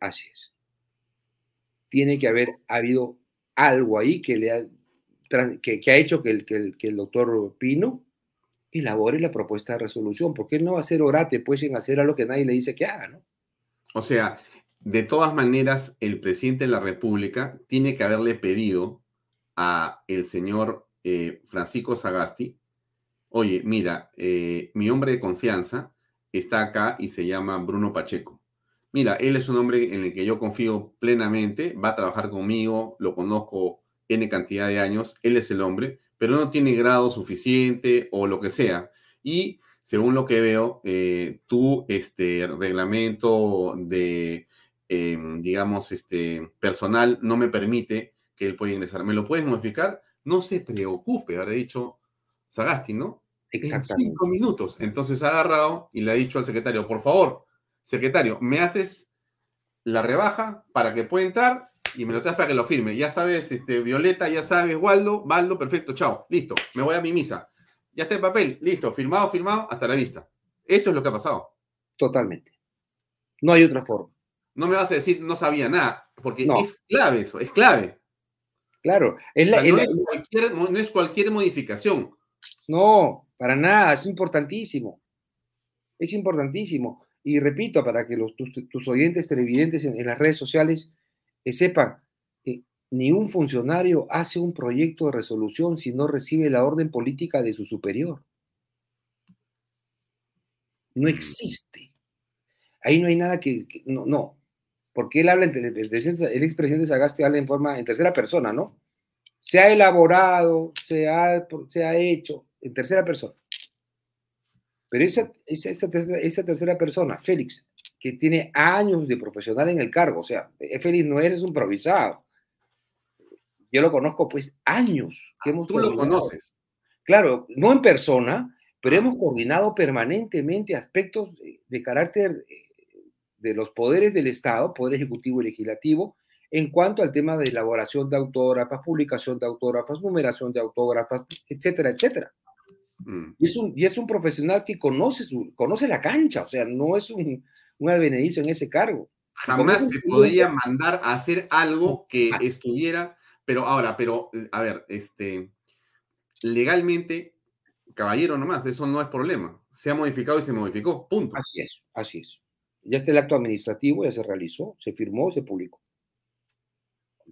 Así es. Tiene que haber habido algo ahí que le ha que, ha hecho que el, que, el, doctor Pino elabore la propuesta de resolución, porque él no va a ser orate, pues, en hacer algo que nadie le dice que haga, ¿no? O sea, de todas maneras, el presidente de la República tiene que haberle pedido a el señor eh, Francisco Sagasti, oye, mira, eh, mi hombre de confianza está acá y se llama Bruno Pacheco. Mira, él es un hombre en el que yo confío plenamente, va a trabajar conmigo, lo conozco N cantidad de años, él es el hombre, pero no tiene grado suficiente o lo que sea. Y según lo que veo, eh, tu este, reglamento de, em, digamos, este, personal no me permite que él pueda ingresar. ¿Me lo puedes modificar? No se preocupe, habrá dicho Sagasti, ¿no? Exactamente. cinco minutos. Entonces ha agarrado y le ha dicho al secretario, por favor, secretario, me haces la rebaja para que pueda entrar y me lo traes para que lo firme. Ya sabes, este, Violeta, ya sabes, Waldo, Waldo, perfecto, chao, listo, me voy a mi misa. Ya está el papel, listo, firmado, firmado, hasta la vista. Eso es lo que ha pasado. Totalmente. No hay otra forma. No me vas a decir no sabía nada, porque es clave eso, es clave. Claro, es no, es cualquier, no es cualquier modificación. No, para nada, es importantísimo. Es importantísimo. Y repito, para que los, tus, oyentes televidentes en las redes sociales que sepan, que ni un funcionario hace un proyecto de resolución si no recibe la orden política de su superior. No existe. Ahí no hay nada que, no, no, porque él habla, el, el expresidente Sagasti habla en forma, en tercera persona, ¿no? Se ha elaborado, se ha, se ha hecho en tercera persona. Pero esa, esa, esa tercera persona, Félix, que tiene años de profesional en el cargo. O sea, Félix no eres un improvisado. Yo lo conozco pues años. Que hemos Tú lo conoces. Claro, no en persona, pero hemos coordinado permanentemente aspectos de, carácter eh, de los poderes del Estado, poder ejecutivo y legislativo, en cuanto al tema de elaboración de autógrafas, publicación de autógrafas, numeración de autógrafas, etcétera, etcétera. Mm. Y, es un, y es un profesional que conoce, su, conoce la cancha, o sea, no es un, un advenedizo en ese cargo. Jamás se podía mandar a hacer algo que estuviera, pero ahora, pero, a ver, este, legalmente, caballero nomás, eso no es problema. Se ha modificado y se modificó, punto. Así es, así es. Ya está el acto administrativo, ya se realizó, se firmó, se publicó.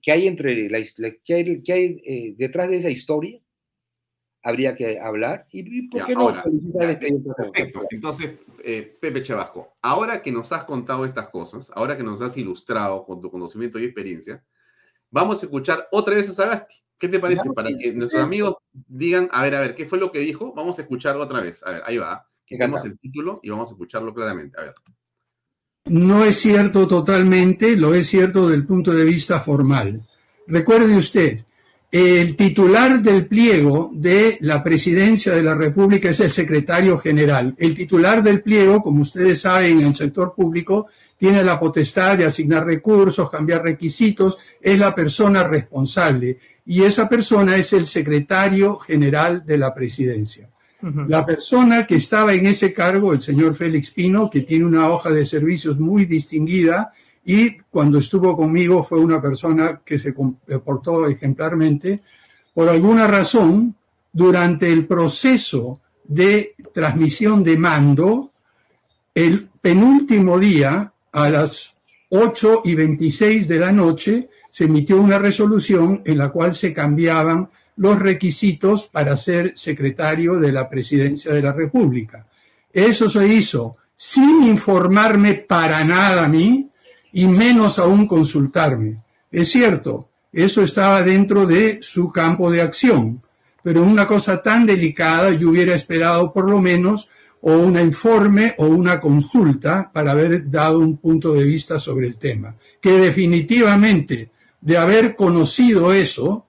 ¿Qué hay entre la, qué hay, qué hay eh, detrás de esa historia? Habría que hablar. ¿Y por qué no Entonces, eh, Pepe Chabasco, ahora que nos has contado estas cosas, ahora que nos has ilustrado con tu conocimiento y experiencia, vamos a escuchar otra vez a Sagasti. ¿Qué te parece? Para que nuestros amigos digan, a ver, a ver, ¿qué fue lo que dijo? Vamos a escucharlo otra vez. A ver, ahí va. Quitamos el título y vamos a escucharlo claramente. A ver. no es cierto totalmente, lo es cierto desde el punto de vista formal. Recuerde usted, el titular del pliego de la presidencia de la República es el secretario general. El titular del pliego, como ustedes saben, en el sector público, tiene la potestad de asignar recursos, cambiar requisitos, es la persona responsable. Y esa persona es el secretario general de la presidencia. La persona que estaba en ese cargo, el señor Félix Pino, que tiene una hoja de servicios muy distinguida, y cuando estuvo conmigo fue una persona que se comportó ejemplarmente. Por alguna razón, durante el proceso de transmisión de mando, el penúltimo día, a las 8 y 26 de la noche, se emitió una resolución en la cual se cambiaban los requisitos para ser secretario de la presidencia de la República. Eso se hizo sin informarme para nada a mí, y menos aún consultarme. Es cierto, eso estaba dentro de su campo de acción, pero una cosa tan delicada yo hubiera esperado por lo menos o un informe o una consulta para haber dado un punto de vista sobre el tema. Que definitivamente de haber conocido eso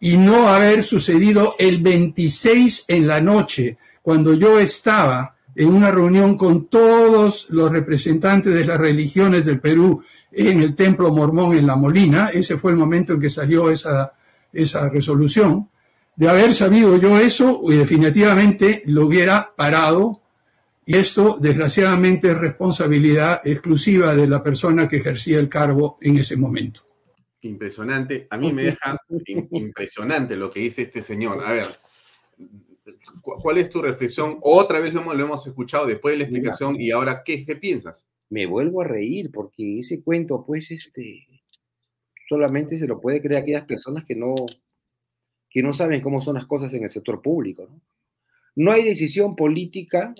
y no haber sucedido el 26 en la noche, cuando yo estaba en una reunión con todos los representantes de las religiones del Perú en el Templo Mormón en La Molina. Ese fue el momento en que salió esa, esa resolución. De haber sabido yo eso, definitivamente lo hubiera parado. Y esto, desgraciadamente, es responsabilidad exclusiva de la persona que ejercía el cargo en ese momento. Impresionante. A mí me deja impresionante lo que dice este señor. A ver, ¿Cuál es tu reflexión? Otra vez lo hemos, lo hemos escuchado después de la explicación y ahora, ¿qué, ¿qué piensas? Me vuelvo a reír porque ese cuento, pues, este, solamente se lo puede creer aquellas personas que no, que no saben cómo son las cosas en el sector público. ¿no? no hay decisión política,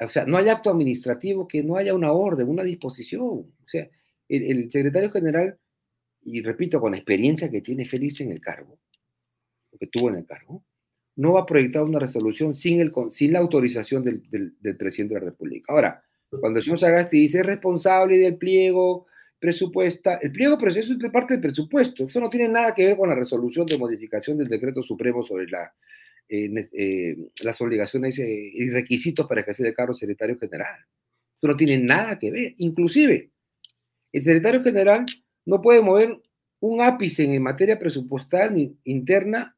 o sea, no hay acto administrativo que no haya una orden, una disposición. O sea, el, el secretario general, y repito, con la experiencia que tiene Félix en el cargo, que tuvo en el cargo, no va a proyectar una resolución sin, el, sin la autorización del, del, presidente de la República. Ahora, cuando el señor Sagasti dice responsable del pliego presupuesta, el pliego eso es parte del presupuesto, eso no tiene nada que ver con la resolución de modificación del decreto supremo sobre la, eh, eh, las obligaciones eh, y requisitos para ejercer el cargo secretario general. Eso no tiene nada que ver. Inclusive, el secretario general no puede mover un ápice en materia presupuestal ni interna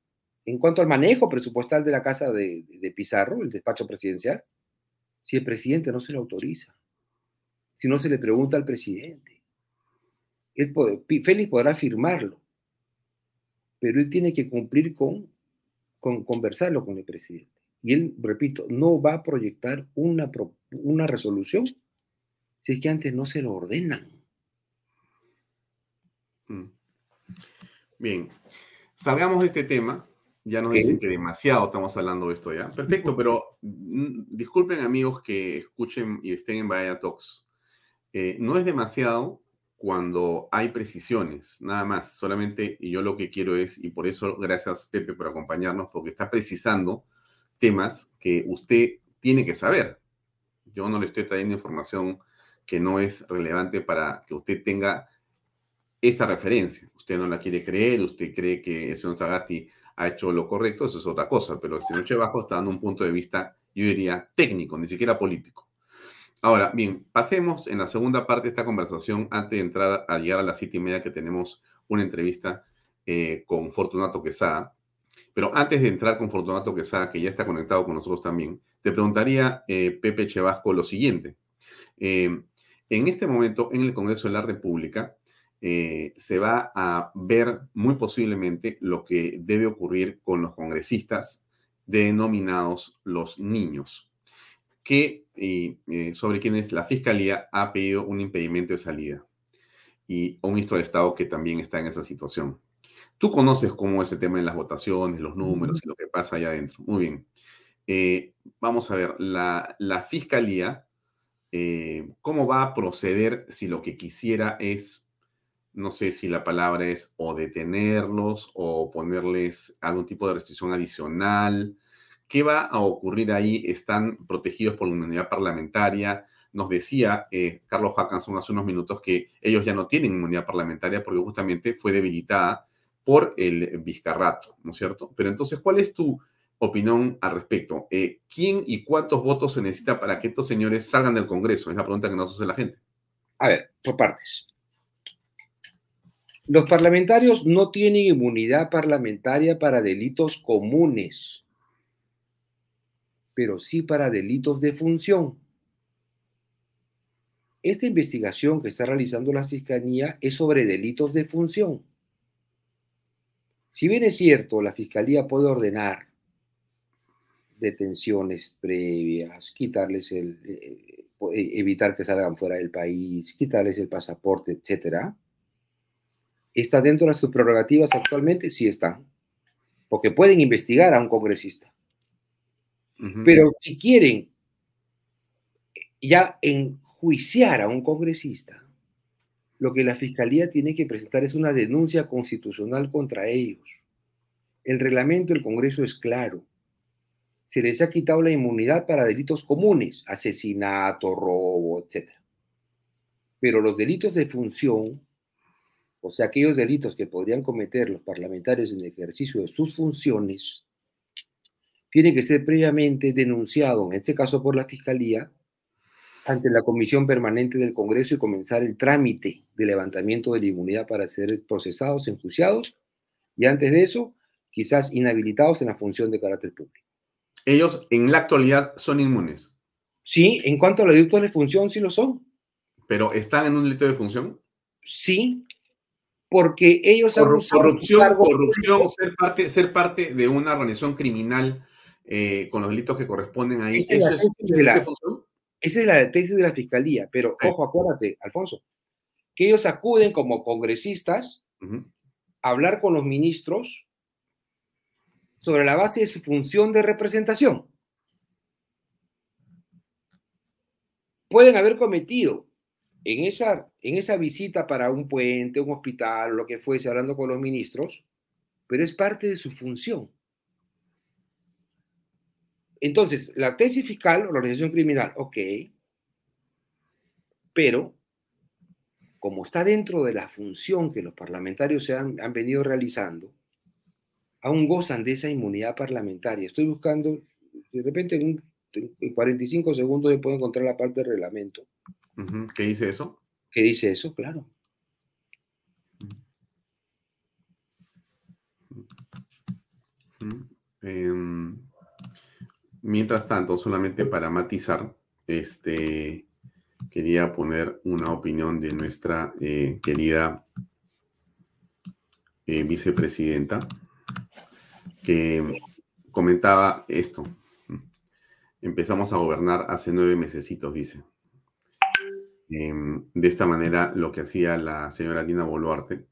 en cuanto al manejo presupuestal de la casa de, Pizarro, el despacho presidencial, si el presidente no se lo autoriza, si no se le pregunta al presidente. Él Félix podrá firmarlo, pero él tiene que cumplir con, con conversarlo con el presidente. Y él, repito, no va a proyectar una, una resolución si es que antes no se lo ordenan. Mm. Bien, salgamos de este tema ya nos dicen que demasiado estamos hablando de esto ya. Perfecto, pero mm, disculpen amigos que escuchen y estén en Bahía Talks. Eh, no es demasiado cuando hay precisiones, nada más. Solamente y yo lo que quiero es, y por eso gracias Pepe por acompañarnos, porque está precisando temas que usted tiene que saber. Yo no le estoy trayendo información que no es relevante para que usted tenga esta referencia. Usted no la quiere creer, usted cree que el señor Zagati ha hecho lo correcto, eso es otra cosa, pero el señor Chebajo está dando un punto de vista, yo diría, técnico, ni siquiera político. Ahora, bien, pasemos en la segunda parte de esta conversación, antes de entrar a llegar a las siete y media que tenemos una entrevista eh, con Fortunato Quesada. Pero antes de entrar con Fortunato Quesada, que ya está conectado con nosotros también, te preguntaría, eh, Pepe Chevasco, lo siguiente. Eh, en este momento, en el Congreso de la República, eh, se va a ver muy posiblemente lo que debe ocurrir con los congresistas denominados los niños, que, eh, sobre quienes la Fiscalía ha pedido un impedimento de salida y un ministro de Estado que también está en esa situación. Tú conoces cómo es el tema de las votaciones, los números y lo que pasa allá adentro. Muy bien. Eh, vamos a ver, la, la Fiscalía, ¿cómo va a proceder si lo que quisiera es no sé si la palabra es o detenerlos o ponerles algún tipo de restricción adicional. ¿Qué va a ocurrir ahí? ¿Están protegidos por la unidad parlamentaria? nos decía eh, Carlos Hackanson hace unos minutos que ellos ya no tienen inmunidad parlamentaria porque justamente fue debilitada por el Vizcarrato, ¿no es cierto? Pero entonces, ¿cuál es tu opinión al respecto? Eh, ¿Quién y cuántos votos se necesita para que estos señores salgan del Congreso? Es la pregunta que nos hace la gente. A ver, por partes. Los parlamentarios no tienen inmunidad parlamentaria para delitos comunes, pero sí para delitos de función. Esta investigación que está realizando la Fiscalía es sobre delitos de función. Si bien es cierto, la Fiscalía puede ordenar detenciones previas, quitarles el, eh, eh, evitar que salgan fuera del país, quitarles el pasaporte, etcétera, ¿Está dentro de sus prerrogativas actualmente? Sí están. Porque pueden investigar a un congresista. Pero si quieren ya enjuiciar a un congresista, lo que la fiscalía tiene que presentar es una denuncia constitucional contra ellos. El reglamento del Congreso es claro. Se les ha quitado la inmunidad para delitos comunes, asesinato, robo, etc. Pero los delitos de función o sea, aquellos delitos que podrían cometer los parlamentarios en el ejercicio de sus funciones, tienen que ser previamente denunciados, en este caso por la Fiscalía, ante la Comisión Permanente del Congreso y comenzar el trámite de levantamiento de la inmunidad para ser procesados, enjuiciados, y antes de eso, quizás inhabilitados en la función de carácter público. Ellos en la actualidad son inmunes. Sí, en cuanto a los delitos de función, sí lo son. ¿Pero están en un delito de función? Sí, porque ellos corrupción, corrupción, ser parte, ser parte de una organización criminal eh, con los delitos que corresponden ahí. Esa es, de la, esa es la tesis de la fiscalía, pero ojo, acuérdate, Alfonso, que ellos acuden como congresistas a hablar con los ministros sobre la base de su función de representación. Pueden haber cometido en esa, en esa visita para un puente, un hospital, lo que fuese, hablando con los ministros, pero es parte de su función. Entonces, la tesis fiscal o la organización criminal, ok, pero como está dentro de la función que los parlamentarios se han, han venido realizando, aún gozan de esa inmunidad parlamentaria. Estoy buscando, de repente en, en 45 segundos se puede encontrar la parte del reglamento ¿Qué dice eso? ¿Qué dice eso? Claro. Em, mientras tanto, solamente para matizar, este, quería poner una opinión de nuestra eh, querida eh, vicepresidenta, que comentaba esto. Empezamos a gobernar hace nueve mesecitos, dice. Em, de esta manera, lo que hacía la señora Dina Boluarte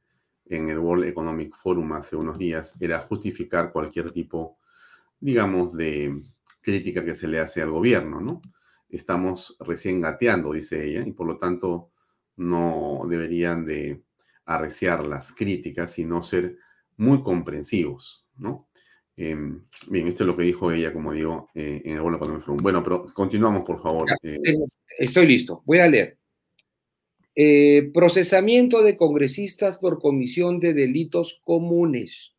en el World Economic Forum hace unos días era justificar cualquier tipo, digamos, de crítica que se le hace al gobierno, ¿no? Estamos recién gateando, dice ella, y por lo tanto no deberían de arreciar las críticas, sino ser muy comprensivos, ¿no? Em, bien, esto es lo que dijo ella, como digo, eh, en el World Economic Forum. Bueno, pero continuamos, por favor. Eh. Estoy listo, voy a leer. Eh, procesamiento de congresistas por comisión de delitos comunes.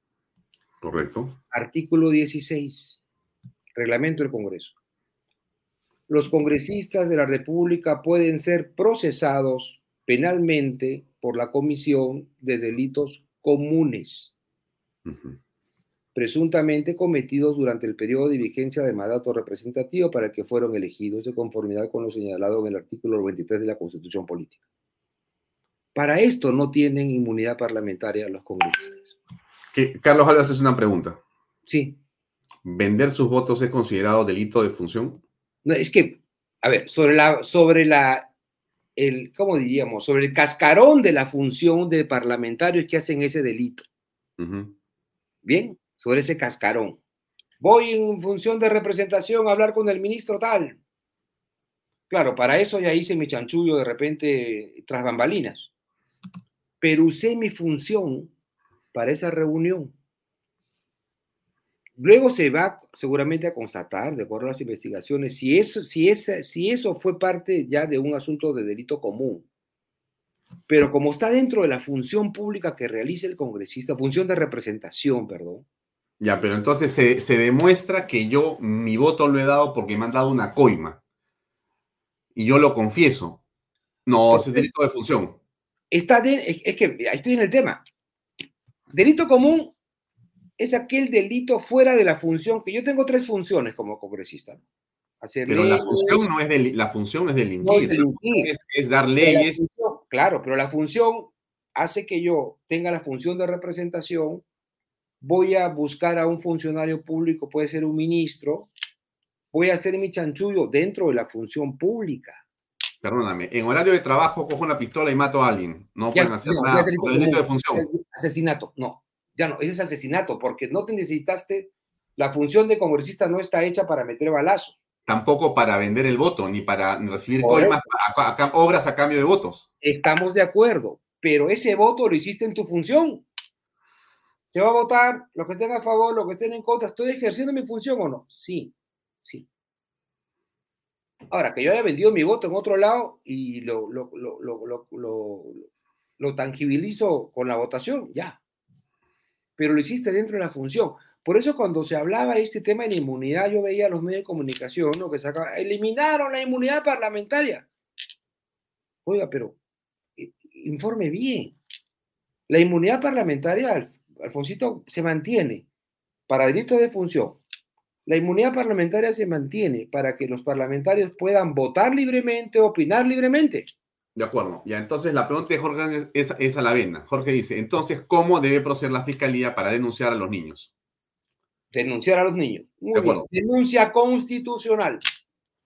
Correcto. Artículo 16. Reglamento del Congreso. Los congresistas de la República pueden ser procesados penalmente por la comisión de delitos comunes, presuntamente cometidos durante el periodo de vigencia del mandato representativo para el que fueron elegidos de conformidad con lo señalado en el artículo 93 de la Constitución Política. Para esto no tienen inmunidad parlamentaria los congresistas. Carlos Alves es una pregunta. Sí. ¿Vender sus votos es considerado delito de función? No, es que, a ver, sobre la, sobre la, el, ¿cómo diríamos? Sobre el cascarón de la función de parlamentarios que hacen ese delito. Bien, sobre ese cascarón. Voy en función de representación a hablar con el ministro tal. Claro, para eso ya hice mi chanchullo de repente tras bambalinas pero usé mi función para esa reunión. Luego se va seguramente a constatar, de acuerdo a las investigaciones, si eso, si, esa, si eso fue parte ya de un asunto de delito común. Pero como está dentro de la función pública que realiza el congresista, función de representación, perdón. Ya, pero entonces se, demuestra que yo mi voto lo he dado porque me han dado una coima. Y yo lo confieso. No, es delito de función. Está es que ahí estoy en el tema. Delito común es aquel delito fuera de la función, que yo tengo tres funciones como congresista. pero la función no es de, la función es delinquir, Es, dar leyes. claro, pero la función hace que yo tenga la función de representación, voy a buscar a un funcionario público, puede ser un ministro, voy a hacer mi chanchullo dentro de la función pública. Perdóname, en horario de trabajo cojo una pistola y mato a alguien. No pueden hacer nada. delito de función. Asesinato, no ya no, ese es asesinato, porque no te necesitaste, la función de congresista no está hecha para meter balazos. Tampoco para vender el voto, ni para recibir coimas, obras a cambio de votos. Estamos de acuerdo, pero ese voto lo hiciste en tu función. ¿Se va a votar? Los que estén a favor, los que estén en contra, ¿estoy ejerciendo mi función o no? Sí, sí. Ahora, que yo haya vendido mi voto en otro lado y lo, lo, lo, lo tangibilizo con la votación, ya, pero lo hiciste dentro de la función. Por eso cuando se hablaba de este tema de la inmunidad, yo veía a los medios de comunicación lo que sacaba, eliminaron la inmunidad parlamentaria. Oiga, pero eh, informe bien. La inmunidad parlamentaria, Alfonsito, se mantiene para delitos de función. La inmunidad parlamentaria se mantiene para que los parlamentarios puedan votar libremente, opinar libremente. De acuerdo. Ya, entonces la pregunta de Jorge es, a la vena. Jorge dice, entonces, ¿cómo debe proceder la fiscalía para denunciar a los niños? Denunciar a los niños. de acuerdo. Denuncia constitucional.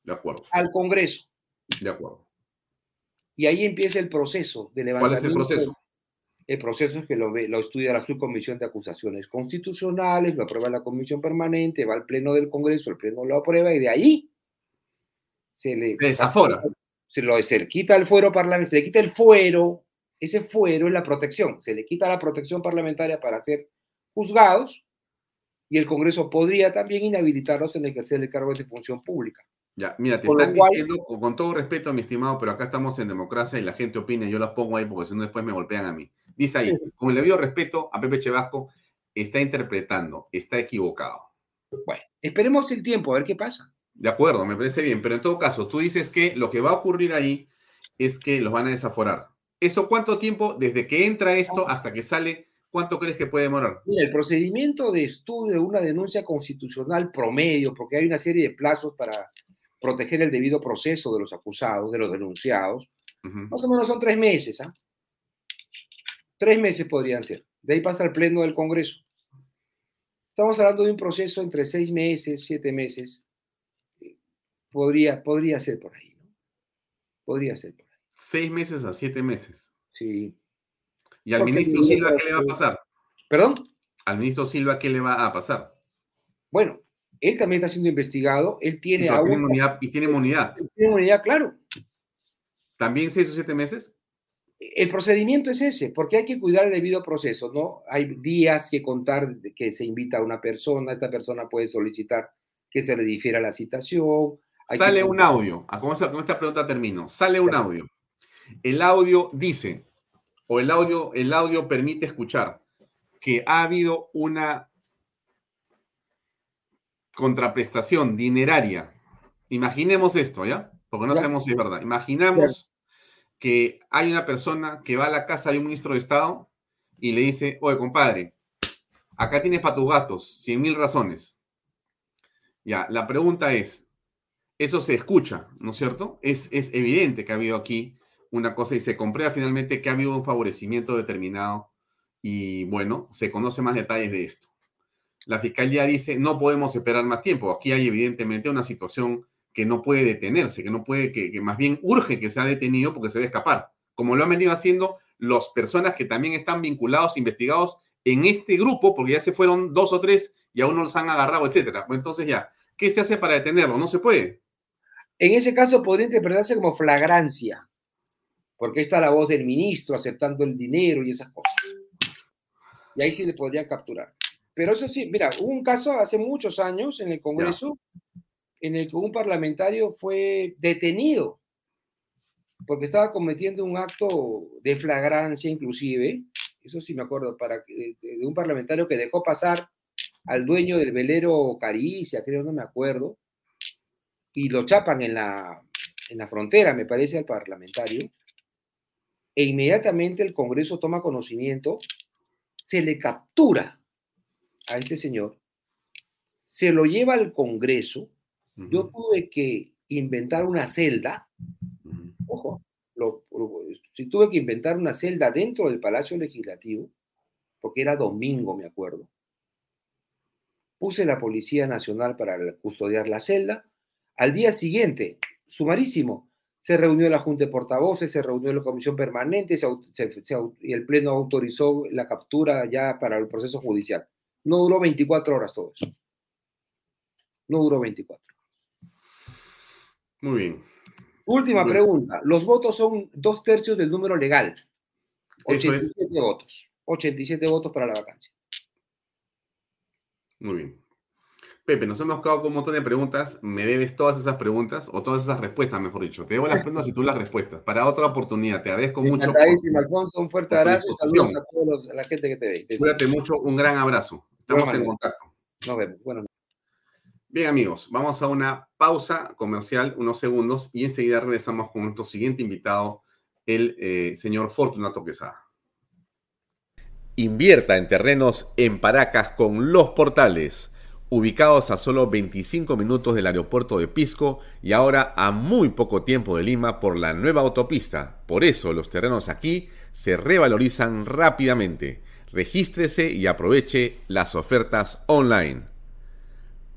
De acuerdo. Al Congreso. De acuerdo. Y ahí empieza el proceso de levantamiento. ¿Cuál es el proceso? El proceso es que lo, lo estudia la subcomisión de acusaciones constitucionales, lo aprueba la comisión permanente, va al pleno del Congreso, el pleno lo aprueba y de ahí se le... Desafora se, lo, se le quita el fuero parlamentario, se le quita el fuero, ese fuero es la protección, se le quita la protección parlamentaria para ser juzgados y el Congreso podría también inhabilitarlos en ejercer el cargo de función pública. Ya, mira, te están diciendo, con todo respeto, mi estimado, pero acá estamos en democracia y la gente opina yo las pongo ahí porque si no después me golpean a mí. Dice ahí, con el debido respeto a Pepe Chevasco, está interpretando, está equivocado. Bueno, esperemos el tiempo, a ver qué pasa. De acuerdo, me parece bien, pero en todo caso, tú dices que lo que va a ocurrir ahí es que los van a desaforar. ¿Eso cuánto tiempo, desde que entra esto hasta que sale, cuánto crees que puede demorar? Mira, el procedimiento de estudio de una denuncia constitucional promedio, porque hay una serie de plazos para proteger el debido proceso de los acusados, de los denunciados, más o menos son tres meses. ¿ah? Tres meses podrían ser. De ahí pasa el pleno del Congreso. Estamos hablando de un proceso entre seis meses, siete meses Podría, podría ser por ahí, ¿no? Podría ser por ahí. Seis meses a siete meses. Sí. ¿Y al ministro Silva qué le va a pasar? ¿Perdón? Al ministro Silva qué le va a pasar? Bueno, él también está siendo investigado. Él tiene, inmunidad, y tiene inmunidad. Tiene inmunidad, claro. ¿También seis o siete meses? El procedimiento es ese, porque hay que cuidar el debido proceso, ¿no? Hay días que contar que se invita a una persona, esta persona puede solicitar que se le difiera la citación, Sale un audio. Ah, con esta, pregunta termino. Sale un audio. El audio dice, o el audio, el audio permite escuchar que ha habido una contraprestación dineraria. Imaginemos esto, ¿ya? Porque no sabemos si es verdad. Imaginamos que hay una persona que va a la casa de un ministro de Estado y le dice, oye, compadre, acá tienes para tus gatos, cien mil razones. Ya, la pregunta es, eso se escucha, ¿no es cierto? Es, es evidente que ha habido aquí una cosa y se comprueba finalmente que ha habido un favorecimiento determinado y bueno, se conoce más detalles de esto. La fiscalía dice, no podemos esperar más tiempo. Aquí hay evidentemente una situación que no puede detenerse, que no puede, que, que más bien urge que sea detenido porque se debe escapar, como lo han venido haciendo las personas que también están vinculados, investigados en este grupo, porque ya se fueron dos o tres y aún no los han agarrado, etcétera. Pues entonces ya, ¿qué se hace para detenerlo? No se puede. En ese caso podría interpretarse como flagrancia, porque está la voz del ministro aceptando el dinero y esas cosas. Y ahí sí le podría capturar. Pero eso sí, mira, hubo un caso hace muchos años en el Congreso en el que un parlamentario fue detenido porque estaba cometiendo un acto de flagrancia inclusive, eso sí me acuerdo, para, de, un parlamentario que dejó pasar al dueño del velero Caricia, creo, no me acuerdo, y lo chapan en la, en la frontera, me parece, al parlamentario, e inmediatamente el Congreso toma conocimiento, se le captura a este señor, se lo lleva al Congreso, yo tuve que inventar una celda, ojo, si tuve que inventar una celda dentro del Palacio Legislativo, porque era domingo, me acuerdo, puse la Policía Nacional para custodiar la celda, al día siguiente, sumarísimo, se reunió la Junta de Portavoces, se reunió la Comisión Permanente y el Pleno autorizó la captura ya para el proceso judicial. No duró 24 horas todo eso. No duró 24. Muy bien. Última pregunta. Los votos son dos tercios del número legal. 87 votos. 87 votos para la vacancia. Muy bien. Pepe, nos hemos quedado con un montón de preguntas. Me debes todas esas preguntas, o todas esas respuestas, mejor dicho. Te debo las preguntas y tú las respuestas. Para otra oportunidad. Te agradezco mucho. Alfonso. Un fuerte abrazo. Saludos a toda la gente que te ve. Cuídate mucho. Un gran abrazo. Estamos en contacto. Nos vemos. Bueno. Bien, amigos, vamos a una pausa comercial, unos segundos, y enseguida regresamos con nuestro siguiente invitado, el eh, señor Fortunato Quesada. Invierta en terrenos en Paracas con los portales ubicados a solo 25 minutos del aeropuerto de Pisco y ahora a muy poco tiempo de Lima por la nueva autopista. Por eso los terrenos aquí se revalorizan rápidamente. Regístrese y aproveche las ofertas online.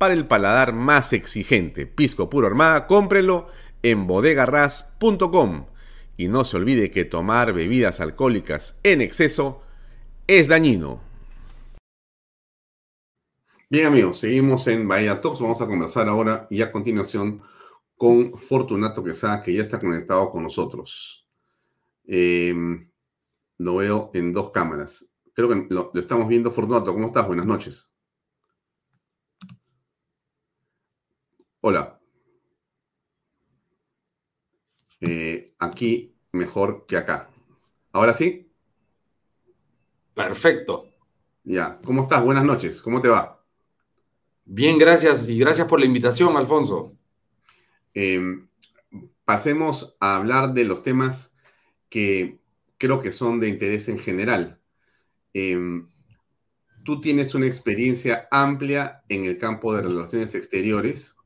para el paladar más exigente. Pisco puro armada, cómprelo en bodegarras.com. Y no se olvide que tomar bebidas alcohólicas en exceso es dañino. Bien amigos, seguimos en Bahía Talks. Vamos a conversar ahora y a continuación con Fortunato Quesada, que ya está conectado con nosotros. Em, lo veo en dos cámaras. Creo que lo, estamos viendo. Fortunato, ¿cómo estás? Buenas noches. Hola. Eh, aquí mejor que acá. ¿Ahora sí? Perfecto. Ya. ¿Cómo estás? Buenas noches. ¿Cómo te va? Bien, gracias y gracias por la invitación, Alfonso. Em, pasemos a hablar de los temas que creo que son de interés en general. Em, tú tienes una experiencia amplia en el campo de relaciones exteriores.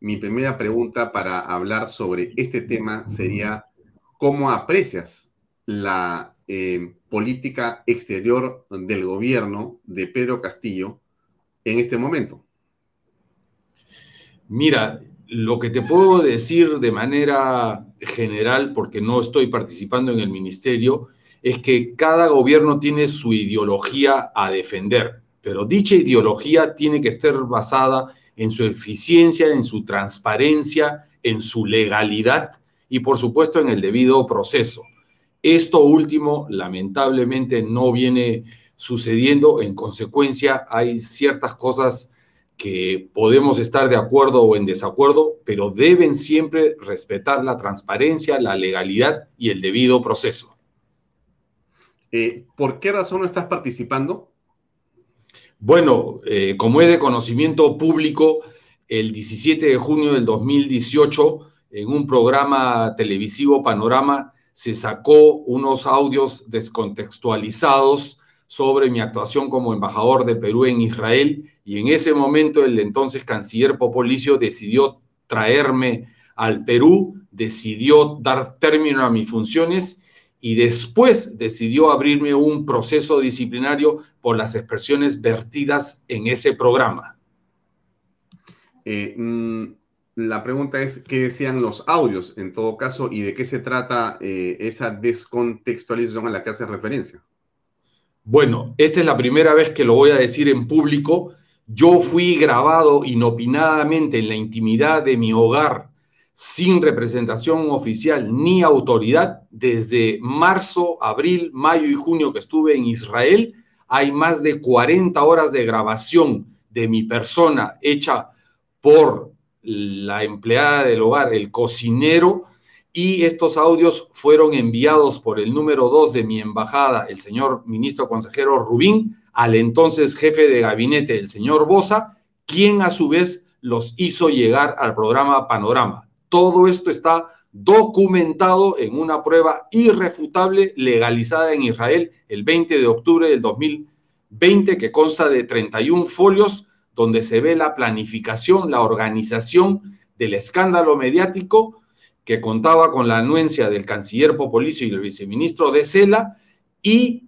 Mi primera pregunta para hablar sobre este tema sería, ¿cómo aprecias la em, política exterior del gobierno de Pedro Castillo en este momento? Mira, lo que te puedo decir de manera general, porque no estoy participando en el ministerio, es que cada gobierno tiene su ideología a defender, pero dicha ideología tiene que estar basada en su eficiencia, en su transparencia, en su legalidad y por supuesto en el debido proceso. Esto último lamentablemente no viene sucediendo, en consecuencia hay ciertas cosas que podemos estar de acuerdo o en desacuerdo, pero deben siempre respetar la transparencia, la legalidad y el debido proceso. Eh, ¿Por qué razón no estás participando? Bueno, eh, como es de conocimiento público, el 17 de junio del 2018, en un programa televisivo Panorama, se sacó unos audios descontextualizados sobre mi actuación como embajador de Perú en Israel y en ese momento el entonces canciller Popolicio decidió traerme al Perú, decidió dar término a mis funciones y después decidió abrirme un proceso disciplinario por las expresiones vertidas en ese programa. Eh, mm, la pregunta es, ¿qué decían los audios en todo caso y de qué se trata eh, esa descontextualización a la que hace referencia? Bueno, esta es la primera vez que lo voy a decir en público. Yo fui grabado inopinadamente en la intimidad de mi hogar sin representación oficial ni autoridad desde marzo, abril, mayo y junio que estuve en Israel. Hay más de 40 horas de grabación de mi persona hecha por la empleada del hogar, el cocinero, y estos audios fueron enviados por el número dos de mi embajada, el señor ministro consejero Rubín, al entonces jefe de gabinete, el señor Bosa, quien a su vez los hizo llegar al programa Panorama. Todo esto está documentado en una prueba irrefutable legalizada en Israel el 20 de octubre del 2020 que consta de 31 folios donde se ve la planificación, la organización del escándalo mediático que contaba con la anuencia del canciller Popolicio y el viceministro de Cela, y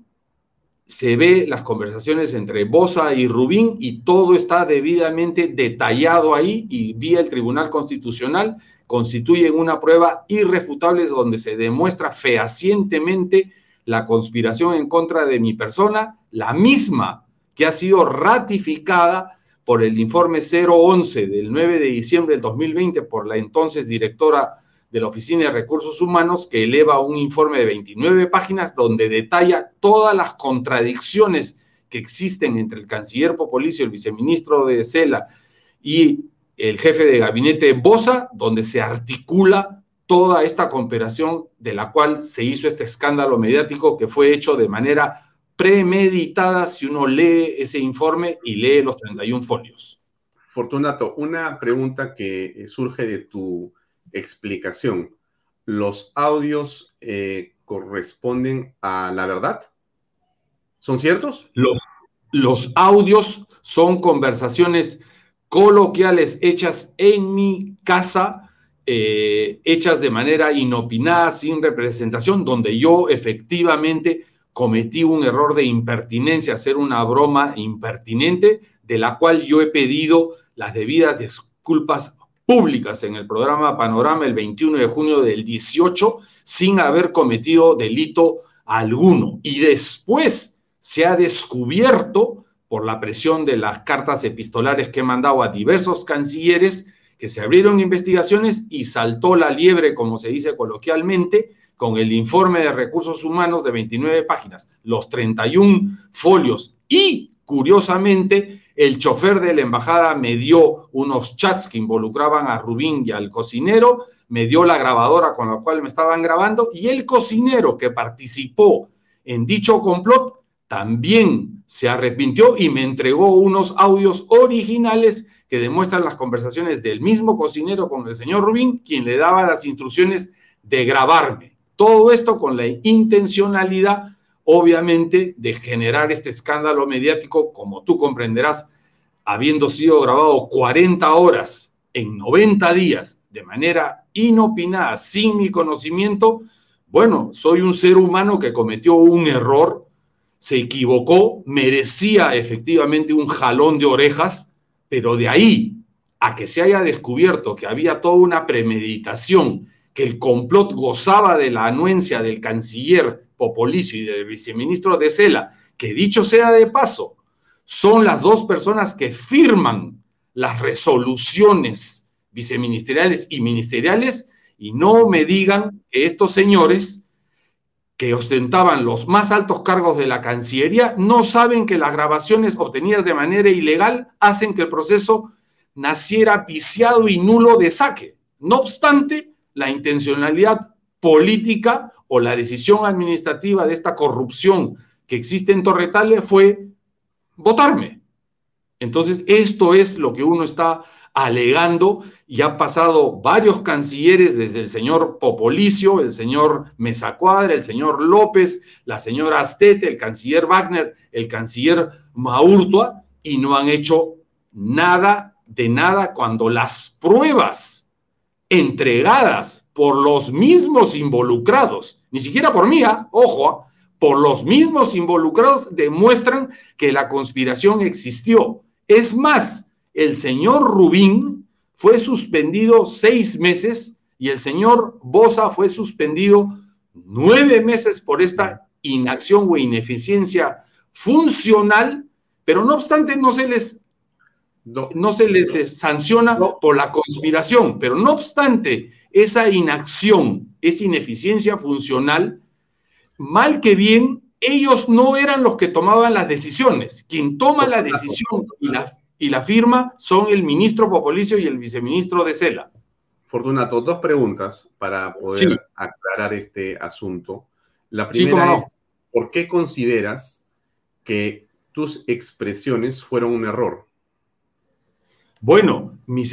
se ve las conversaciones entre Bosa y Rubín, y todo está debidamente detallado ahí, y vía el Tribunal Constitucional constituyen una prueba irrefutable donde se demuestra fehacientemente la conspiración en contra de mi persona, la misma que ha sido ratificada por el informe 011 del 9 de diciembre del 2020 por la entonces directora de la Oficina de Recursos Humanos que eleva un informe de 29 páginas donde detalla todas las contradicciones que existen entre el canciller Popolicio, el viceministro de Cela y el jefe de gabinete Bosa, donde se articula toda esta cooperación de la cual se hizo este escándalo mediático que fue hecho de manera premeditada si uno lee ese informe y lee los 31 folios. Fortunato, una pregunta que surge de tu explicación. ¿Los audios eh, corresponden a la verdad? ¿Son ciertos? Los, los audios son conversaciones coloquiales hechas en mi casa, eh, hechas de manera inopinada, sin representación, donde yo efectivamente cometí un error de impertinencia, hacer una broma impertinente, de la cual yo he pedido las debidas disculpas públicas en el programa Panorama el 21 de junio del 18 sin haber cometido delito alguno. Y después se ha descubierto por la presión de las cartas epistolares que he mandado a diversos cancilleres que se abrieron investigaciones y saltó la liebre, como se dice coloquialmente, con el informe de recursos humanos de 29 páginas, los 31 folios y, curiosamente, el chofer de la embajada me dio unos chats que involucraban a Rubín y al cocinero, me dio la grabadora con la cual me estaban grabando y el cocinero que participó en dicho complot también se arrepintió y me entregó unos audios originales que demuestran las conversaciones del mismo cocinero con el señor Rubín, quien le daba las instrucciones de grabarme. Todo esto con la intencionalidad obviamente, de generar este escándalo mediático, como tú comprenderás, habiendo sido grabado 40 horas en 90 días de manera inopinada, sin mi conocimiento, bueno, soy un ser humano que cometió un error, se equivocó, merecía efectivamente un jalón de orejas, pero de ahí a que se haya descubierto que había toda una premeditación, que el complot gozaba de la anuencia del canciller Popolicio y del viceministro de Cela, que dicho sea de paso, son las dos personas que firman las resoluciones viceministeriales y ministeriales, y no me digan que estos señores que ostentaban los más altos cargos de la Cancillería no saben que las grabaciones obtenidas de manera ilegal hacen que el proceso naciera viciado y nulo de saque. No obstante, la intencionalidad política o la decisión administrativa de esta corrupción que existe en Torretale fue votarme. Entonces, esto es lo que uno está alegando, y ha pasado varios cancilleres, desde el señor Popolicio, el señor Mesacuadra, el señor López, la señora Astete, el canciller Wagner, el canciller Maurtua, y no han hecho nada de nada cuando las pruebas entregadas por los mismos involucrados, ni siquiera por mí, ¿ah? ojo, ¿ah? por los mismos involucrados demuestran que la conspiración existió. Es más, el señor Rubín fue suspendido seis meses y el señor Bosa fue suspendido nueve meses por esta inacción o ineficiencia funcional, pero no obstante no se les, no, se les eh, sanciona por la conspiración, pero no obstante esa inacción, esa ineficiencia funcional, mal que bien, ellos no eran los que tomaban las decisiones. Quien toma la decisión y la y la firma son el ministro Popolicio y el viceministro de Cela. Fortunato, dos preguntas para poder aclarar este asunto. La primera es, ¿por qué consideras que tus expresiones fueron un error? Bueno, mis,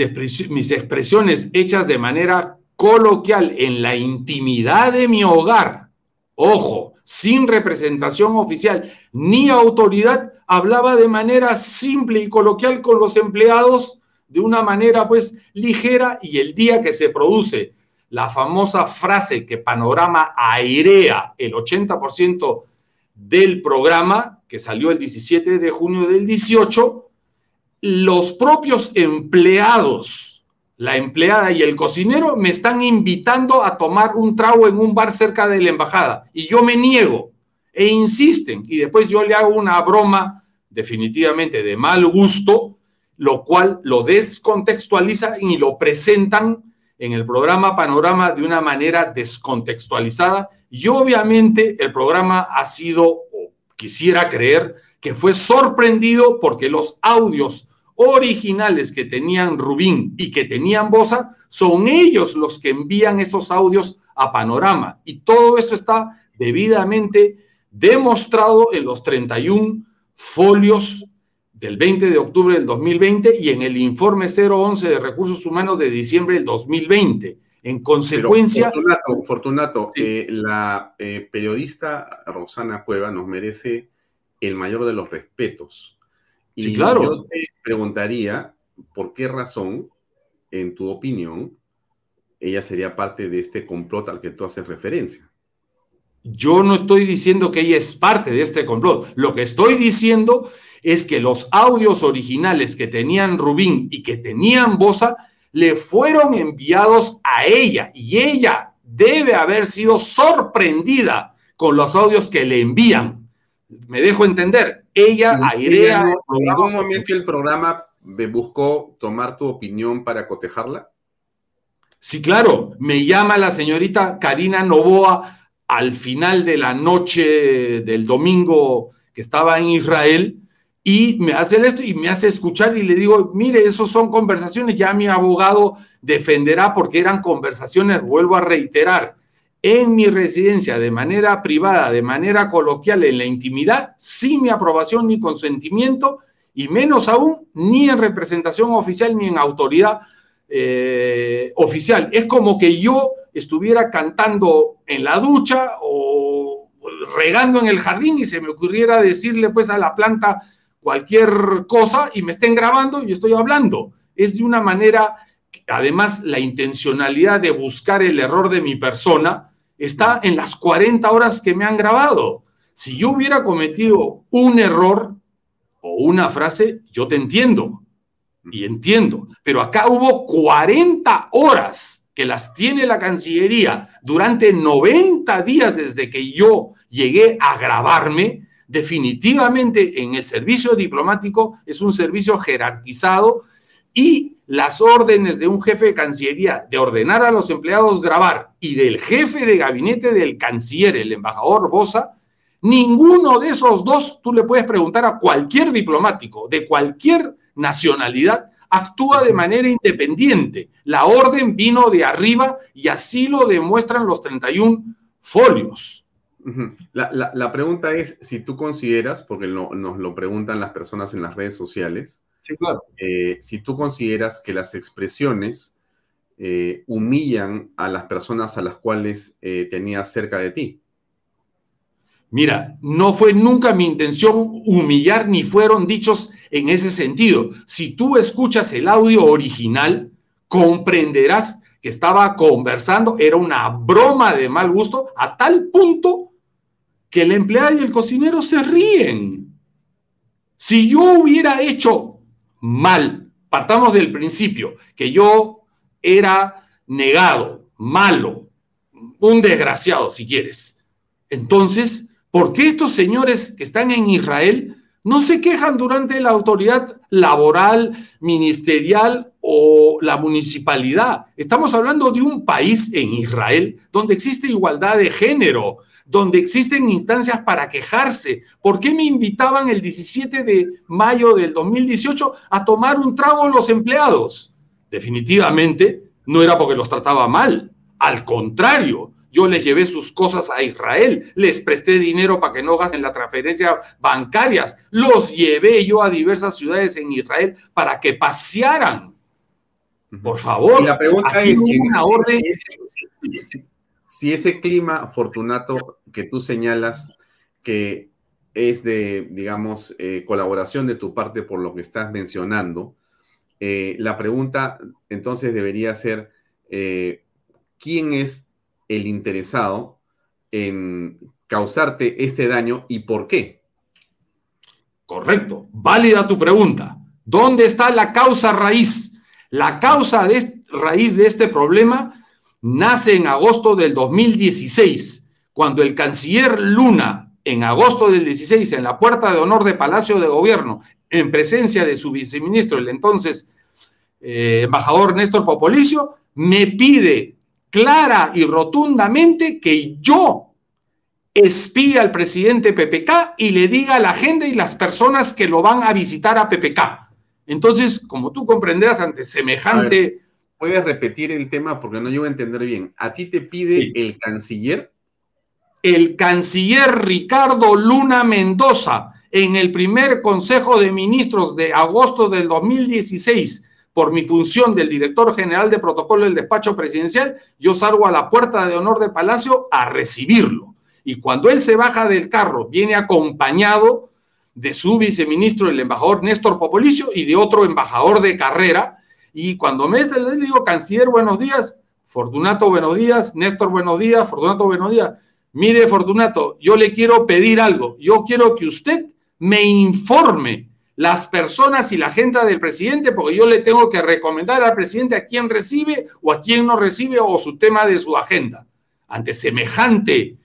mis expresiones hechas de manera coloquial en la intimidad de mi hogar, ojo, sin representación oficial ni autoridad, hablaba de manera simple y coloquial con los empleados de una manera pues ligera y el día que se produce la famosa frase que Panorama airea el 80% del programa que salió el 17 de junio del 18, los propios empleados, la empleada y el cocinero me están invitando a tomar un trago en un bar cerca de la embajada y yo me niego e insisten y después yo le hago una broma definitivamente de mal gusto, lo cual lo descontextualiza y lo presentan en el programa Panorama de una manera descontextualizada y obviamente el programa ha sido, o quisiera creer, que fue sorprendido porque los audios originales que tenían Rubín y que tenían Bosa son ellos los que envían esos audios a Panorama. Y todo esto está debidamente demostrado en los 31 folios del 20 de octubre del 2020 y en el informe 011 de recursos humanos de diciembre del 2020. En consecuencia... Fortunato, eh, la eh, periodista Rosana Cueva nos merece el mayor de los respetos. Y claro. yo te preguntaría por qué razón, en tu opinión, ella sería parte de este complot al que tú haces referencia. Yo no estoy diciendo que ella es parte de este complot. Lo que estoy diciendo es que los audios originales que tenían Rubín y que tenían Bosa le fueron enviados a ella y ella debe haber sido sorprendida con los audios que le envían. Me dejo entender. Ella airea. ¿En algún momento el programa buscó tomar tu opinión para cotejarla? Sí, claro. Me llama la señorita Karina Novoa al final de la noche del domingo que estaba en Israel y me hace esto y me hace escuchar y le digo, mire, esos son conversaciones, ya mi abogado defenderá porque eran conversaciones, vuelvo a reiterar, en mi residencia de manera privada, de manera coloquial, en la intimidad, sin mi aprobación ni consentimiento, y menos aún ni en representación oficial ni en autoridad eh, oficial. Es como que yo estuviera cantando en la ducha o regando en el jardín y se me ocurriera decirle pues a la planta cualquier cosa y me estén grabando y estoy hablando. Es de una manera, además la intencionalidad de buscar el error de mi persona está en las 40 horas que me han grabado. Si yo hubiera cometido un error o una frase, yo te entiendo y entiendo, pero acá hubo 40 horas que las tiene la Cancillería durante 90 días desde que yo llegué a grabarme, definitivamente en el servicio diplomático es un servicio jerarquizado y las órdenes de un jefe de Cancillería de ordenar a los empleados grabar y del jefe de gabinete del canciller, el embajador Bosa, ninguno de esos dos tú le puedes preguntar a cualquier diplomático de cualquier nacionalidad actúa de manera independiente. La orden vino de arriba y así lo demuestran los 31 folios. La, pregunta es si tú consideras, porque nos lo preguntan las personas en las redes sociales, Eh, si tú consideras que las expresiones eh, humillan a las personas a las cuales eh, tenías cerca de ti. Mira, no fue nunca mi intención humillar ni fueron dichos en ese sentido. Si tú escuchas el audio original, comprenderás que estaba conversando, era una broma de mal gusto, a tal punto que la empleada y el cocinero se ríen. Si yo hubiera hecho mal, partamos del principio, que yo era negado, malo, un desgraciado si quieres. Entonces, ¿por qué estos señores que están en Israel no se quejan durante la autoridad laboral, ministerial o la municipalidad? Estamos hablando de un país en Israel donde existe igualdad de género, donde existen instancias para quejarse. ¿Por qué me invitaban el 17 de mayo del 2018 a tomar un trago los empleados? Definitivamente no era porque los trataba mal, al contrario, yo les llevé sus cosas a Israel, les presté dinero para que no gasten las transferencias bancarias, los llevé yo a diversas ciudades en Israel para que pasearan. Por favor. Y la pregunta es, una orden si ese clima, Fortunato, que tú señalas que es de, digamos, eh, colaboración de tu parte por lo que estás mencionando, eh, la pregunta entonces debería ser, eh, ¿quién es el interesado en causarte este daño y por qué? Correcto, válida tu pregunta. ¿Dónde está la causa raíz? La causa de, raíz de este problema nace en agosto del 2016, cuando el canciller Luna, en agosto del 16, en la puerta de honor de Palacio de Gobierno, en presencia de su viceministro, el entonces eh, embajador Néstor Popolicio, me pide clara y rotundamente que yo espíe al presidente PPK y le diga la agenda y las personas que lo van a visitar a PPK. Entonces, como tú comprenderás, ante semejante ¿Puedes repetir el tema porque no llego a entender bien? ¿A ti te pide el canciller? El canciller Ricardo Luna Mendoza, en el primer Consejo de Ministros de agosto del 2016, por mi función del director general de protocolo del despacho presidencial, yo salgo a la puerta de honor de Palacio a recibirlo. Y cuando él se baja del carro, viene acompañado de su viceministro, el embajador Néstor Popolicio, y de otro embajador de carrera, y cuando me le digo, canciller, buenos días, Fortunato, buenos días, Néstor, buenos días, Fortunato, buenos días. Mire, Fortunato, yo le quiero pedir algo. Yo quiero que usted me informe las personas y la agenda del presidente, porque yo le tengo que recomendar al presidente a quién recibe o a quién no recibe o su tema de su agenda. Ante semejante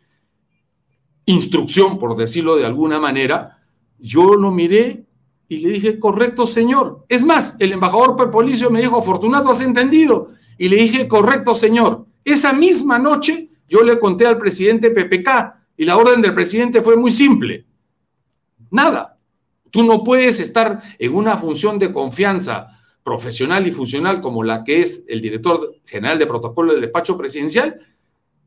instrucción, por decirlo de alguna manera, yo lo miré y le dije, correcto, señor. Es más, el embajador Pepolicio me dijo, Fortunato, ¿has entendido? Y le dije, correcto, señor. Esa misma noche yo le conté al presidente PPK y la orden del presidente fue muy simple. Nada. Tú no puedes estar en una función de confianza profesional y funcional como la que es el director general de protocolo del despacho presidencial,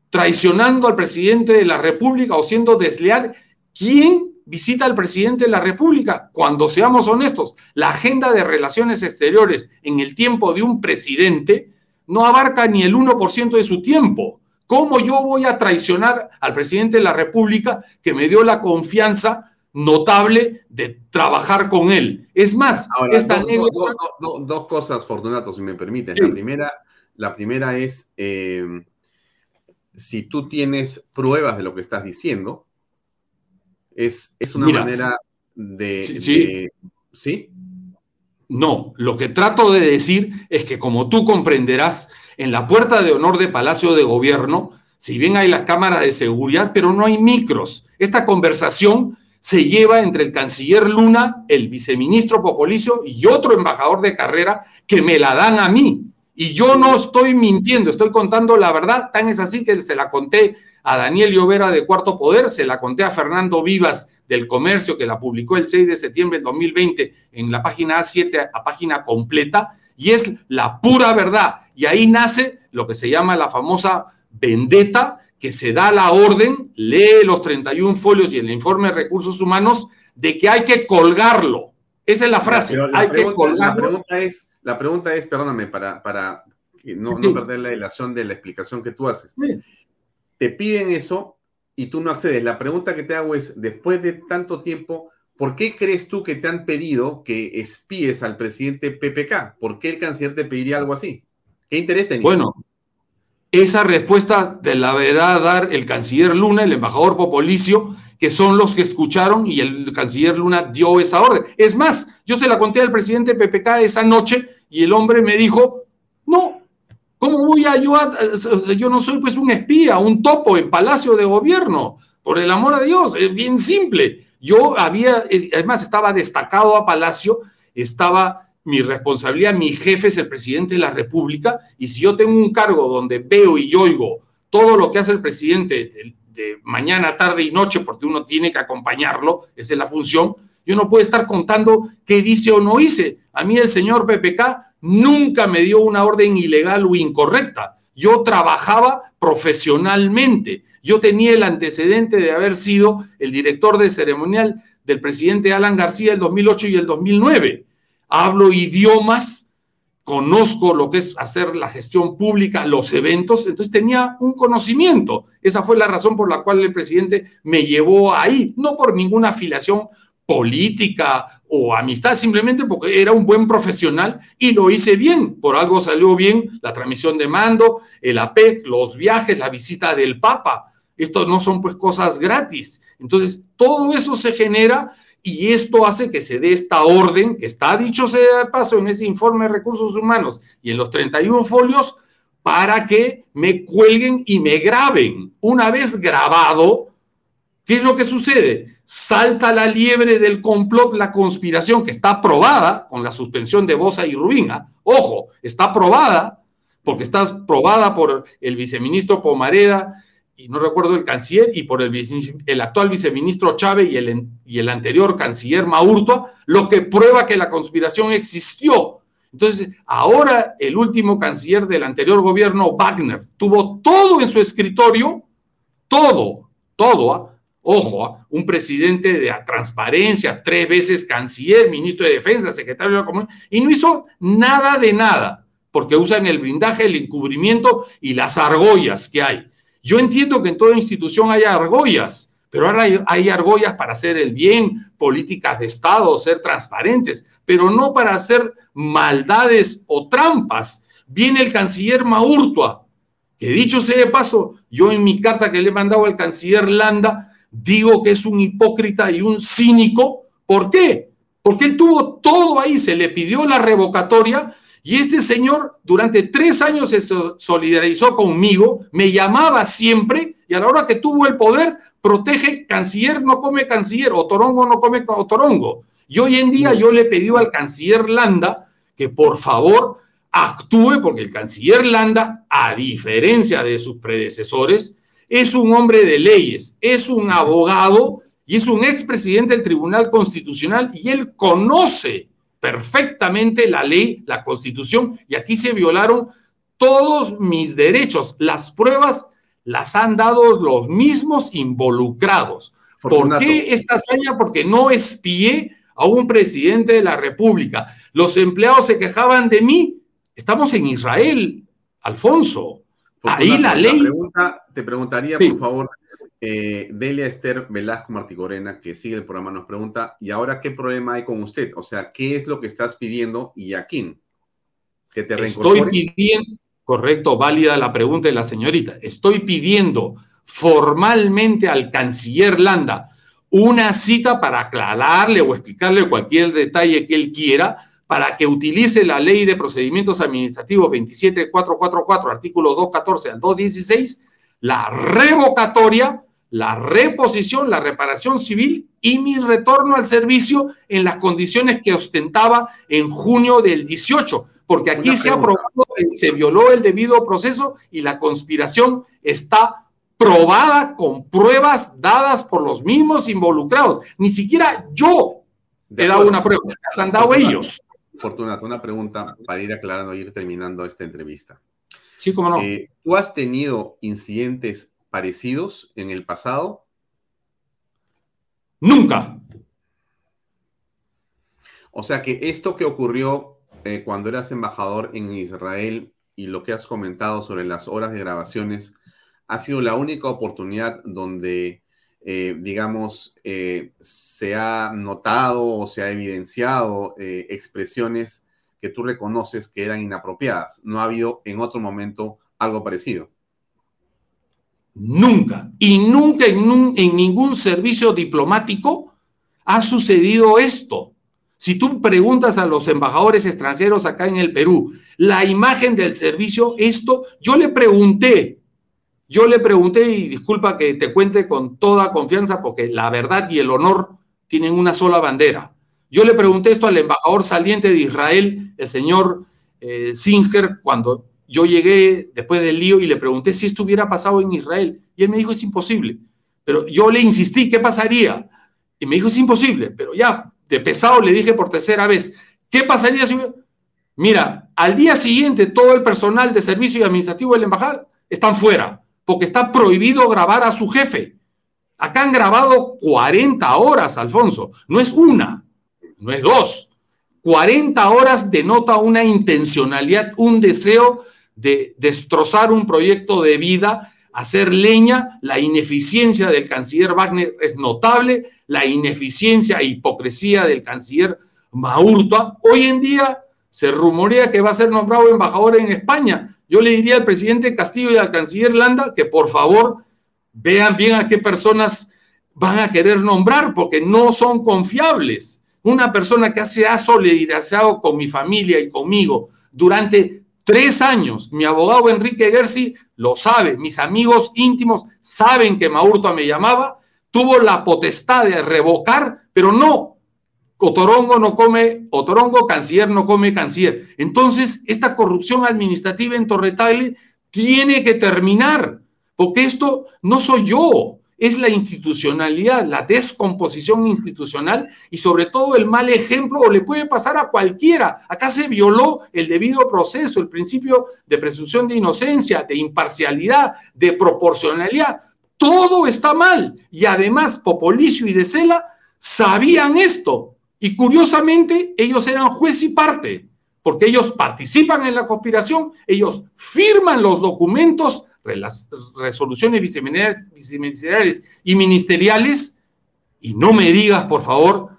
traicionando al presidente de la República o siendo desleal. ¿Quién visita al presidente de la República. Cuando seamos honestos, la agenda de relaciones exteriores en el tiempo de un presidente no abarca ni el 1% de su tiempo. ¿Cómo yo voy a traicionar al presidente de la República que me dio la confianza notable de trabajar con él? Es más, esta dos, cosas, Fortunato, si me permites. La, primera, la primera es, eh, si tú tienes pruebas de lo que estás diciendo, es, una manera de, sí, sí. No, lo que trato de decir es que como tú comprenderás, en la puerta de honor de Palacio de Gobierno, si bien hay las cámaras de seguridad, pero no hay micros. Esta conversación se lleva entre el canciller Luna, el viceministro Popolicio y otro embajador de carrera que me la dan a mí. Y yo no estoy mintiendo, estoy contando la verdad. Tan es así que se la conté a Daniel Llovera de Cuarto Poder, se la conté a Fernando Vivas del Comercio, que la publicó el 6 de septiembre del 2020 en la página A7 a página completa, y es la pura verdad. Y ahí nace lo que se llama la famosa vendetta, que se da la orden, lee los 31 folios y el informe de recursos humanos, de que hay que colgarlo. Esa es la frase. la, Hay pregunta, que la pregunta es, la pregunta es, perdóname, para, para no, no perder la ilación de la explicación que tú haces. Te piden eso y tú no accedes. La pregunta que te hago es, después de tanto tiempo, ¿por qué crees tú que te han pedido que espíes al presidente PPK? ¿Por qué el canciller te pediría algo así? ¿Qué interés tenía? Bueno, esa respuesta te la verá dar el canciller Luna, el embajador Popolicio, que son los que escucharon y el canciller Luna dio esa orden. Es más, yo se la conté al presidente PPK esa noche y el hombre me dijo, no, ¿cómo voy a yo? yo no soy pues un espía, un topo en palacio de gobierno, por el amor a Dios, es bien simple. Yo había, eh, además estaba destacado a Palacio, estaba mi responsabilidad, mi jefe es el presidente de la República, y si yo tengo un cargo donde veo y oigo todo lo que hace el presidente de, mañana, tarde y noche, porque uno tiene que acompañarlo, esa es la función, yo no puedo estar contando qué dice o no hice. A mí el señor PPK nunca me dio una orden ilegal o incorrecta. Yo trabajaba profesionalmente. Yo tenía el antecedente de haber sido el director de ceremonial del presidente Alan García el 2008 y el 2009. Hablo idiomas, conozco lo que es hacer la gestión pública, los eventos, entonces tenía un conocimiento. Esa fue la razón por la cual el presidente me llevó ahí, no por ninguna afiliación política o amistad, simplemente porque era un buen profesional y lo hice bien. Por algo salió bien la transmisión de mando, el APEC, los viajes, la visita del Papa. Esto no son pues cosas gratis. Entonces, todo eso se genera y esto hace que se dé esta orden, que está dicho sea de paso en ese informe de recursos humanos y en los 31 folios, para que me cuelguen y me graben. Una vez grabado, ¿qué es lo que sucede? Salta la liebre del complot, la conspiración que está aprobada con la suspensión de Bosa y Rubina. Ojo, está aprobada porque está aprobada por el viceministro Pomareda, y no recuerdo el canciller, y por el, el actual viceministro Chávez y el, y el anterior canciller Maurtua, lo que prueba que la conspiración existió. Entonces, ahora el último canciller del anterior gobierno, Wagner, tuvo todo en su escritorio, todo, todo, ¿ah? ojo, ¿ah? un presidente de transparencia, tres veces canciller, ministro de defensa, secretario de la Comunidad, y no hizo nada de nada, porque usan el blindaje, el encubrimiento y las argollas que hay. Yo entiendo que en toda institución haya argollas, pero ahora hay, argollas para hacer el bien, políticas de Estado, ser transparentes, pero no para hacer maldades o trampas. Viene el canciller Maurtua, que dicho sea de paso, yo en mi carta que le he mandado al canciller Landa, digo que es un hipócrita y un cínico. ¿Por qué? Porque él tuvo todo ahí, se le pidió la revocatoria y este señor durante tres años se solidarizó conmigo, me llamaba siempre y a la hora que tuvo el poder, protege, canciller no come canciller, o torongo no come torongo. Y hoy en día yo le pedí al canciller Landa que por favor actúe, porque el canciller Landa, a diferencia de sus predecesores, es un hombre de leyes, es un abogado y es un expresidente del Tribunal Constitucional y él conoce perfectamente la ley, la constitución, y aquí se violaron todos mis derechos. Las pruebas las han dado los mismos involucrados. ¿Por qué esta hazaña? Porque no espié a un presidente de la República. Los empleados se quejaban de mí. Estamos en Israel, Alfonso. Ahí la ley. te preguntaría, por favor, eh, Delia Esther Velasco Martigorena, que sigue el programa, nos pregunta, ¿y ahora qué problema hay con usted? O sea, ¿qué es lo que estás pidiendo y a quién? ¿Que te Estoy pidiendo, correcto, válida la pregunta de la señorita, estoy pidiendo formalmente al canciller Landa una cita para aclararle o explicarle cualquier detalle que él quiera para que utilice la ley de procedimientos administrativos 27444, artículo 214 al 216, la revocatoria la reposición, la reparación civil y mi retorno al servicio en las condiciones que ostentaba en junio del 18, porque aquí se aprobado, se violó el debido proceso y la conspiración está probada con pruebas dadas por los mismos involucrados. Ni siquiera yo he dado una prueba, las han dado ellos. Fortunato, una pregunta para ir aclarando, ir terminando esta entrevista. Sí, cómo no. Eh, ¿Tú has tenido incidentes parecidos en el pasado? Nunca. O sea que esto que ocurrió eh, cuando eras embajador en Israel y lo que has comentado sobre las horas de grabaciones, ha sido la única oportunidad donde, eh, digamos, eh, se ha notado o se ha evidenciado expresiones que tú reconoces que eran inapropiadas. No ha habido en otro momento algo parecido. Nunca, y nunca en, ningún servicio diplomático ha sucedido esto. Si tú preguntas a los embajadores extranjeros acá en el Perú, la imagen del servicio, esto, yo le pregunté, yo le pregunté, y disculpa que te cuente con toda confianza, porque la verdad y el honor tienen una sola bandera. Yo le pregunté esto al embajador saliente de Israel, el señor eh, Singer, cuando yo llegué después del lío y le pregunté si esto hubiera pasado en Israel. Y él me dijo, es imposible. Pero yo le insistí, ¿qué pasaría? Y me dijo, es imposible. Pero ya, de pesado le dije por tercera vez, ¿qué pasaría si... Mira, al día siguiente todo el personal de servicio y administrativo de la embajada están fuera, porque está prohibido grabar a su jefe. Acá han grabado 40 horas, Alfonso. No es una, no es dos. 40 horas denota una intencionalidad, un deseo de destrozar un proyecto de vida, hacer leña. La ineficiencia del canciller Wagner es notable la ineficiencia e hipocresía del canciller Maurtua. Hoy en día se rumorea que va a ser nombrado embajador en España. Yo le diría al presidente Castillo y al canciller Landa que por favor vean bien a qué personas van a querer nombrar, porque no son confiables. Una persona que se ha solidarizado con mi familia y conmigo durante tres años, mi abogado Enrique Gersi lo sabe, mis amigos íntimos saben que Maurtua me llamaba, tuvo la potestad de revocar, pero no, Otorongo no come, Otorongo, canciller no come canciller. Entonces, esta corrupción administrativa en Torretale tiene que terminar, porque esto no soy yo, es la institucionalidad, la descomposición institucional y sobre todo el mal ejemplo, o le puede pasar a cualquiera. Acá se violó el debido proceso, el principio de presunción de inocencia, de imparcialidad, de proporcionalidad. Todo está mal. Y además, Popolicio y De Sela sabían esto. Y curiosamente, ellos eran juez y parte, porque ellos participan en la conspiración, ellos firman los documentos, las resoluciones viceministeriales y ministeriales. Y no me digas, por favor,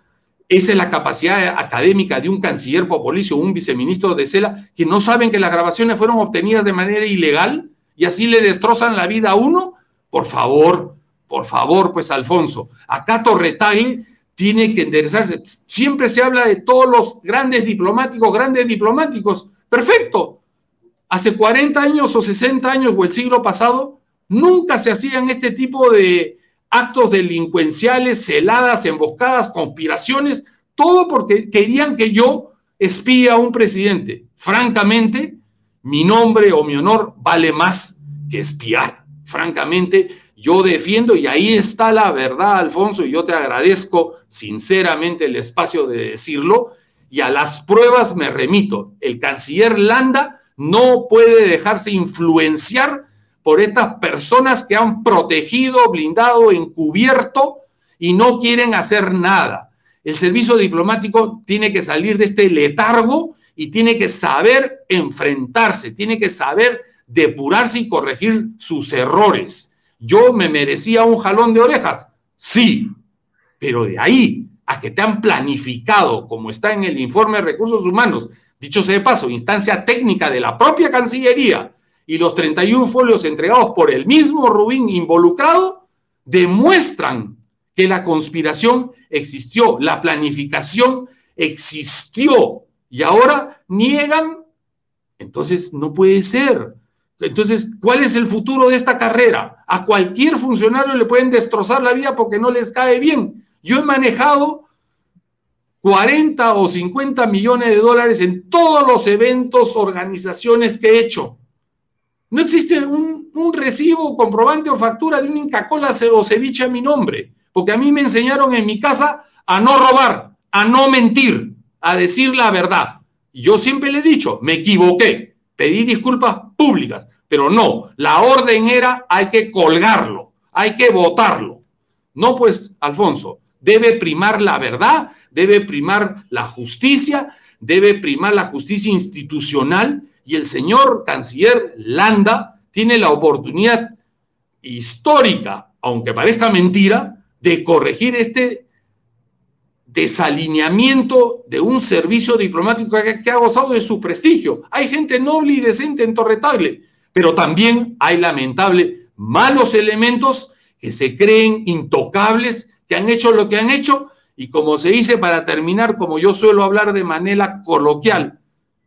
esa es la capacidad académica de un canciller Popolicio, un viceministro de Sela, que no saben que las grabaciones fueron obtenidas de manera ilegal y así le destrozan la vida a uno. Por favor, por favor, pues Alfonso, acá Torretagui tiene que enderezarse. Siempre se habla de todos los grandes diplomáticos, grandes diplomáticos. Perfecto. Hace 40 años o 60 años o el siglo pasado, nunca se hacían este tipo de actos delincuenciales, celadas, emboscadas, conspiraciones, todo porque querían que yo espía a un presidente. Francamente, mi nombre o mi honor vale más que espiar francamente, yo defiendo, y ahí está la verdad, Alfonso, y yo te agradezco sinceramente el espacio de decirlo, y a las pruebas me remito. El canciller Landa no puede dejarse influenciar por estas personas que han protegido, blindado, encubierto y no quieren hacer nada. El servicio diplomático tiene que salir de este letargo y tiene que saber enfrentarse, tiene que saber depurarse y corregir sus errores. ¿Yo me merecía un jalón de orejas? Sí, pero de ahí a que te han planificado, como está en el informe de recursos humanos, dicho sea de paso, instancia técnica de la propia Cancillería y los 31 folios entregados por el mismo Rubín involucrado, demuestran que la conspiración existió, la planificación existió y ahora niegan. Entonces, no puede ser. Entonces, ¿cuál es el futuro de esta carrera? A cualquier funcionario le pueden destrozar la vida porque no les cae bien. Yo he manejado 40 o 50 millones de dólares en todos los eventos, organizaciones que he hecho. No existe un, recibo, comprobante o factura de un Inca-Cola o ceviche a mi nombre, porque a mí me enseñaron en mi casa a no robar, a no mentir, a decir la verdad. Yo siempre le he dicho, me equivoqué pedí disculpas públicas, pero no, la orden era hay que colgarlo, hay que votarlo. No, pues, Alfonso, Debe primar la verdad, debe primar la justicia, debe primar la justicia institucional y el señor canciller Landa tiene la oportunidad histórica, aunque parezca mentira, de corregir este desalineamiento de un servicio diplomático que, ha gozado de su prestigio. Hay gente noble y decente en Torretable, pero también hay lamentable malos elementos que se creen intocables, que han hecho lo que han hecho y como se dice para terminar, como yo suelo hablar de manera coloquial,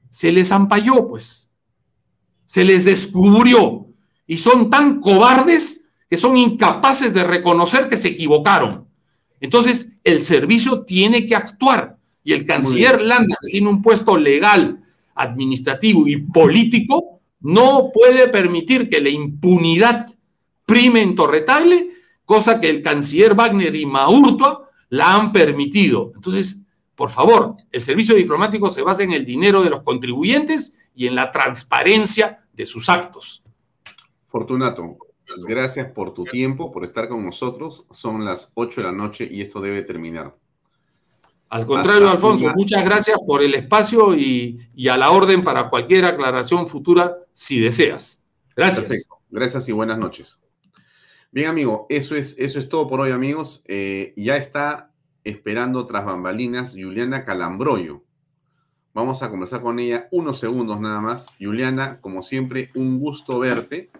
se les ampalló, pues, se les descubrió. Y son tan cobardes que son incapaces de reconocer que se equivocaron. Entonces, el servicio tiene que actuar. Y el canciller Landa, que tiene un puesto legal, administrativo y político, no puede permitir que la impunidad prime en Torretale, cosa que el canciller Wagner y Maurtua la han permitido. Entonces, por favor, el servicio diplomático se basa en el dinero de los contribuyentes y en la transparencia de sus actos. Fortunato, gracias por tu tiempo, por estar con nosotros. Son las 8 de la noche y esto debe terminar. Al contrario, Alfonso, muchas gracias por el espacio y, a la orden para cualquier aclaración futura si deseas. Gracias. Perfecto. Gracias y buenas noches. Bien, amigo, eso es, eso es todo por hoy, amigos. Eh, ya está esperando tras bambalinas Juliana Calambroyo. Vamos a conversar con ella unos segundos nada más. Juliana, como siempre, un gusto verte.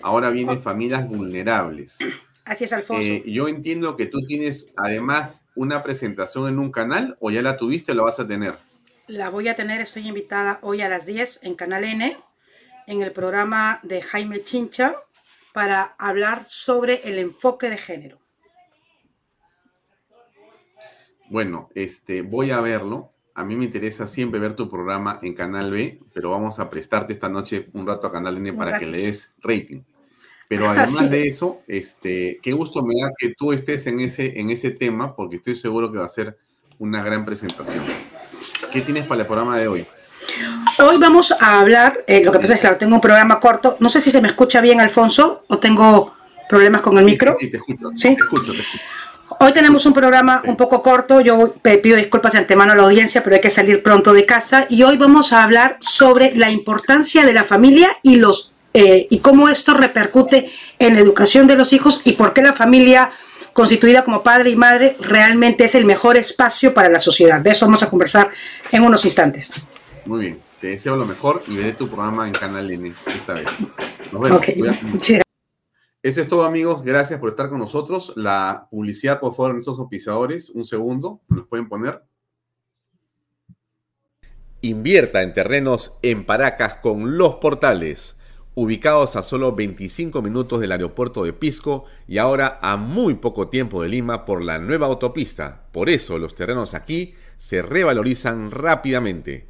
Ahora vienen oh. familias vulnerables. Así es, Alfonso. Eh, yo entiendo que tú tienes además una presentación en un canal o ya la tuviste o la vas a tener. La voy a tener, estoy invitada hoy a las 10 en Canal N, en el programa de Jaime Chincha, para hablar sobre el enfoque de género. Bueno, este, voy a verlo. A mí me interesa siempre ver tu programa en Canal B, pero vamos a prestarte esta noche un rato a Canal N para que le des rating. Pero [LAUGHS] además de eso, este, qué gusto me da que tú estés en ese, en ese tema, porque estoy seguro que va a ser una gran presentación. ¿Qué tienes para el programa de hoy? Hoy vamos a hablar, eh, lo que pasa es que claro, tengo un programa corto, no sé si se me escucha bien, Alfonso, o tengo problemas con el micro. Sí, te escucho. ¿Sí? Te escucho, te escucho. Hoy tenemos un programa un poco corto, yo pido disculpas de antemano a la audiencia, pero hay que salir pronto de casa y hoy vamos a hablar sobre la importancia de la familia y los eh, y cómo esto repercute en la educación de los hijos y por qué la familia constituida como padre y madre realmente es el mejor espacio para la sociedad. De eso vamos a conversar en unos instantes. Muy bien, te deseo lo mejor y veré tu programa en Canal N esta vez. Nos vemos. Okay. Eso es todo, amigos. Gracias por estar con nosotros. La publicidad, por favor, nuestros oficiadores. Un segundo, ¿nos pueden poner? Invierta en terrenos en Paracas con los portales, ubicados a solo 25 minutos del aeropuerto de Pisco y ahora a muy poco tiempo de Lima por la nueva autopista. Por eso los terrenos aquí se revalorizan rápidamente.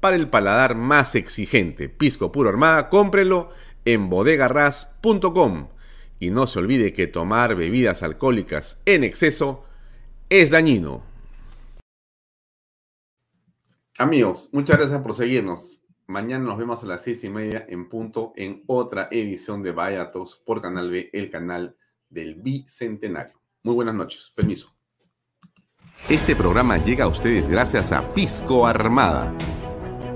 para el paladar más exigente. Pisco Puro Armada, cómprelo en bodegarras.com. Y no se olvide que tomar bebidas alcohólicas en exceso es dañino. Amigos, muchas gracias por seguirnos. Mañana nos vemos a las seis y media en punto en otra edición de Vayatos por Canal B, el canal del Bicentenario. Muy buenas noches. Permiso. Este programa llega a ustedes gracias a Pisco Armada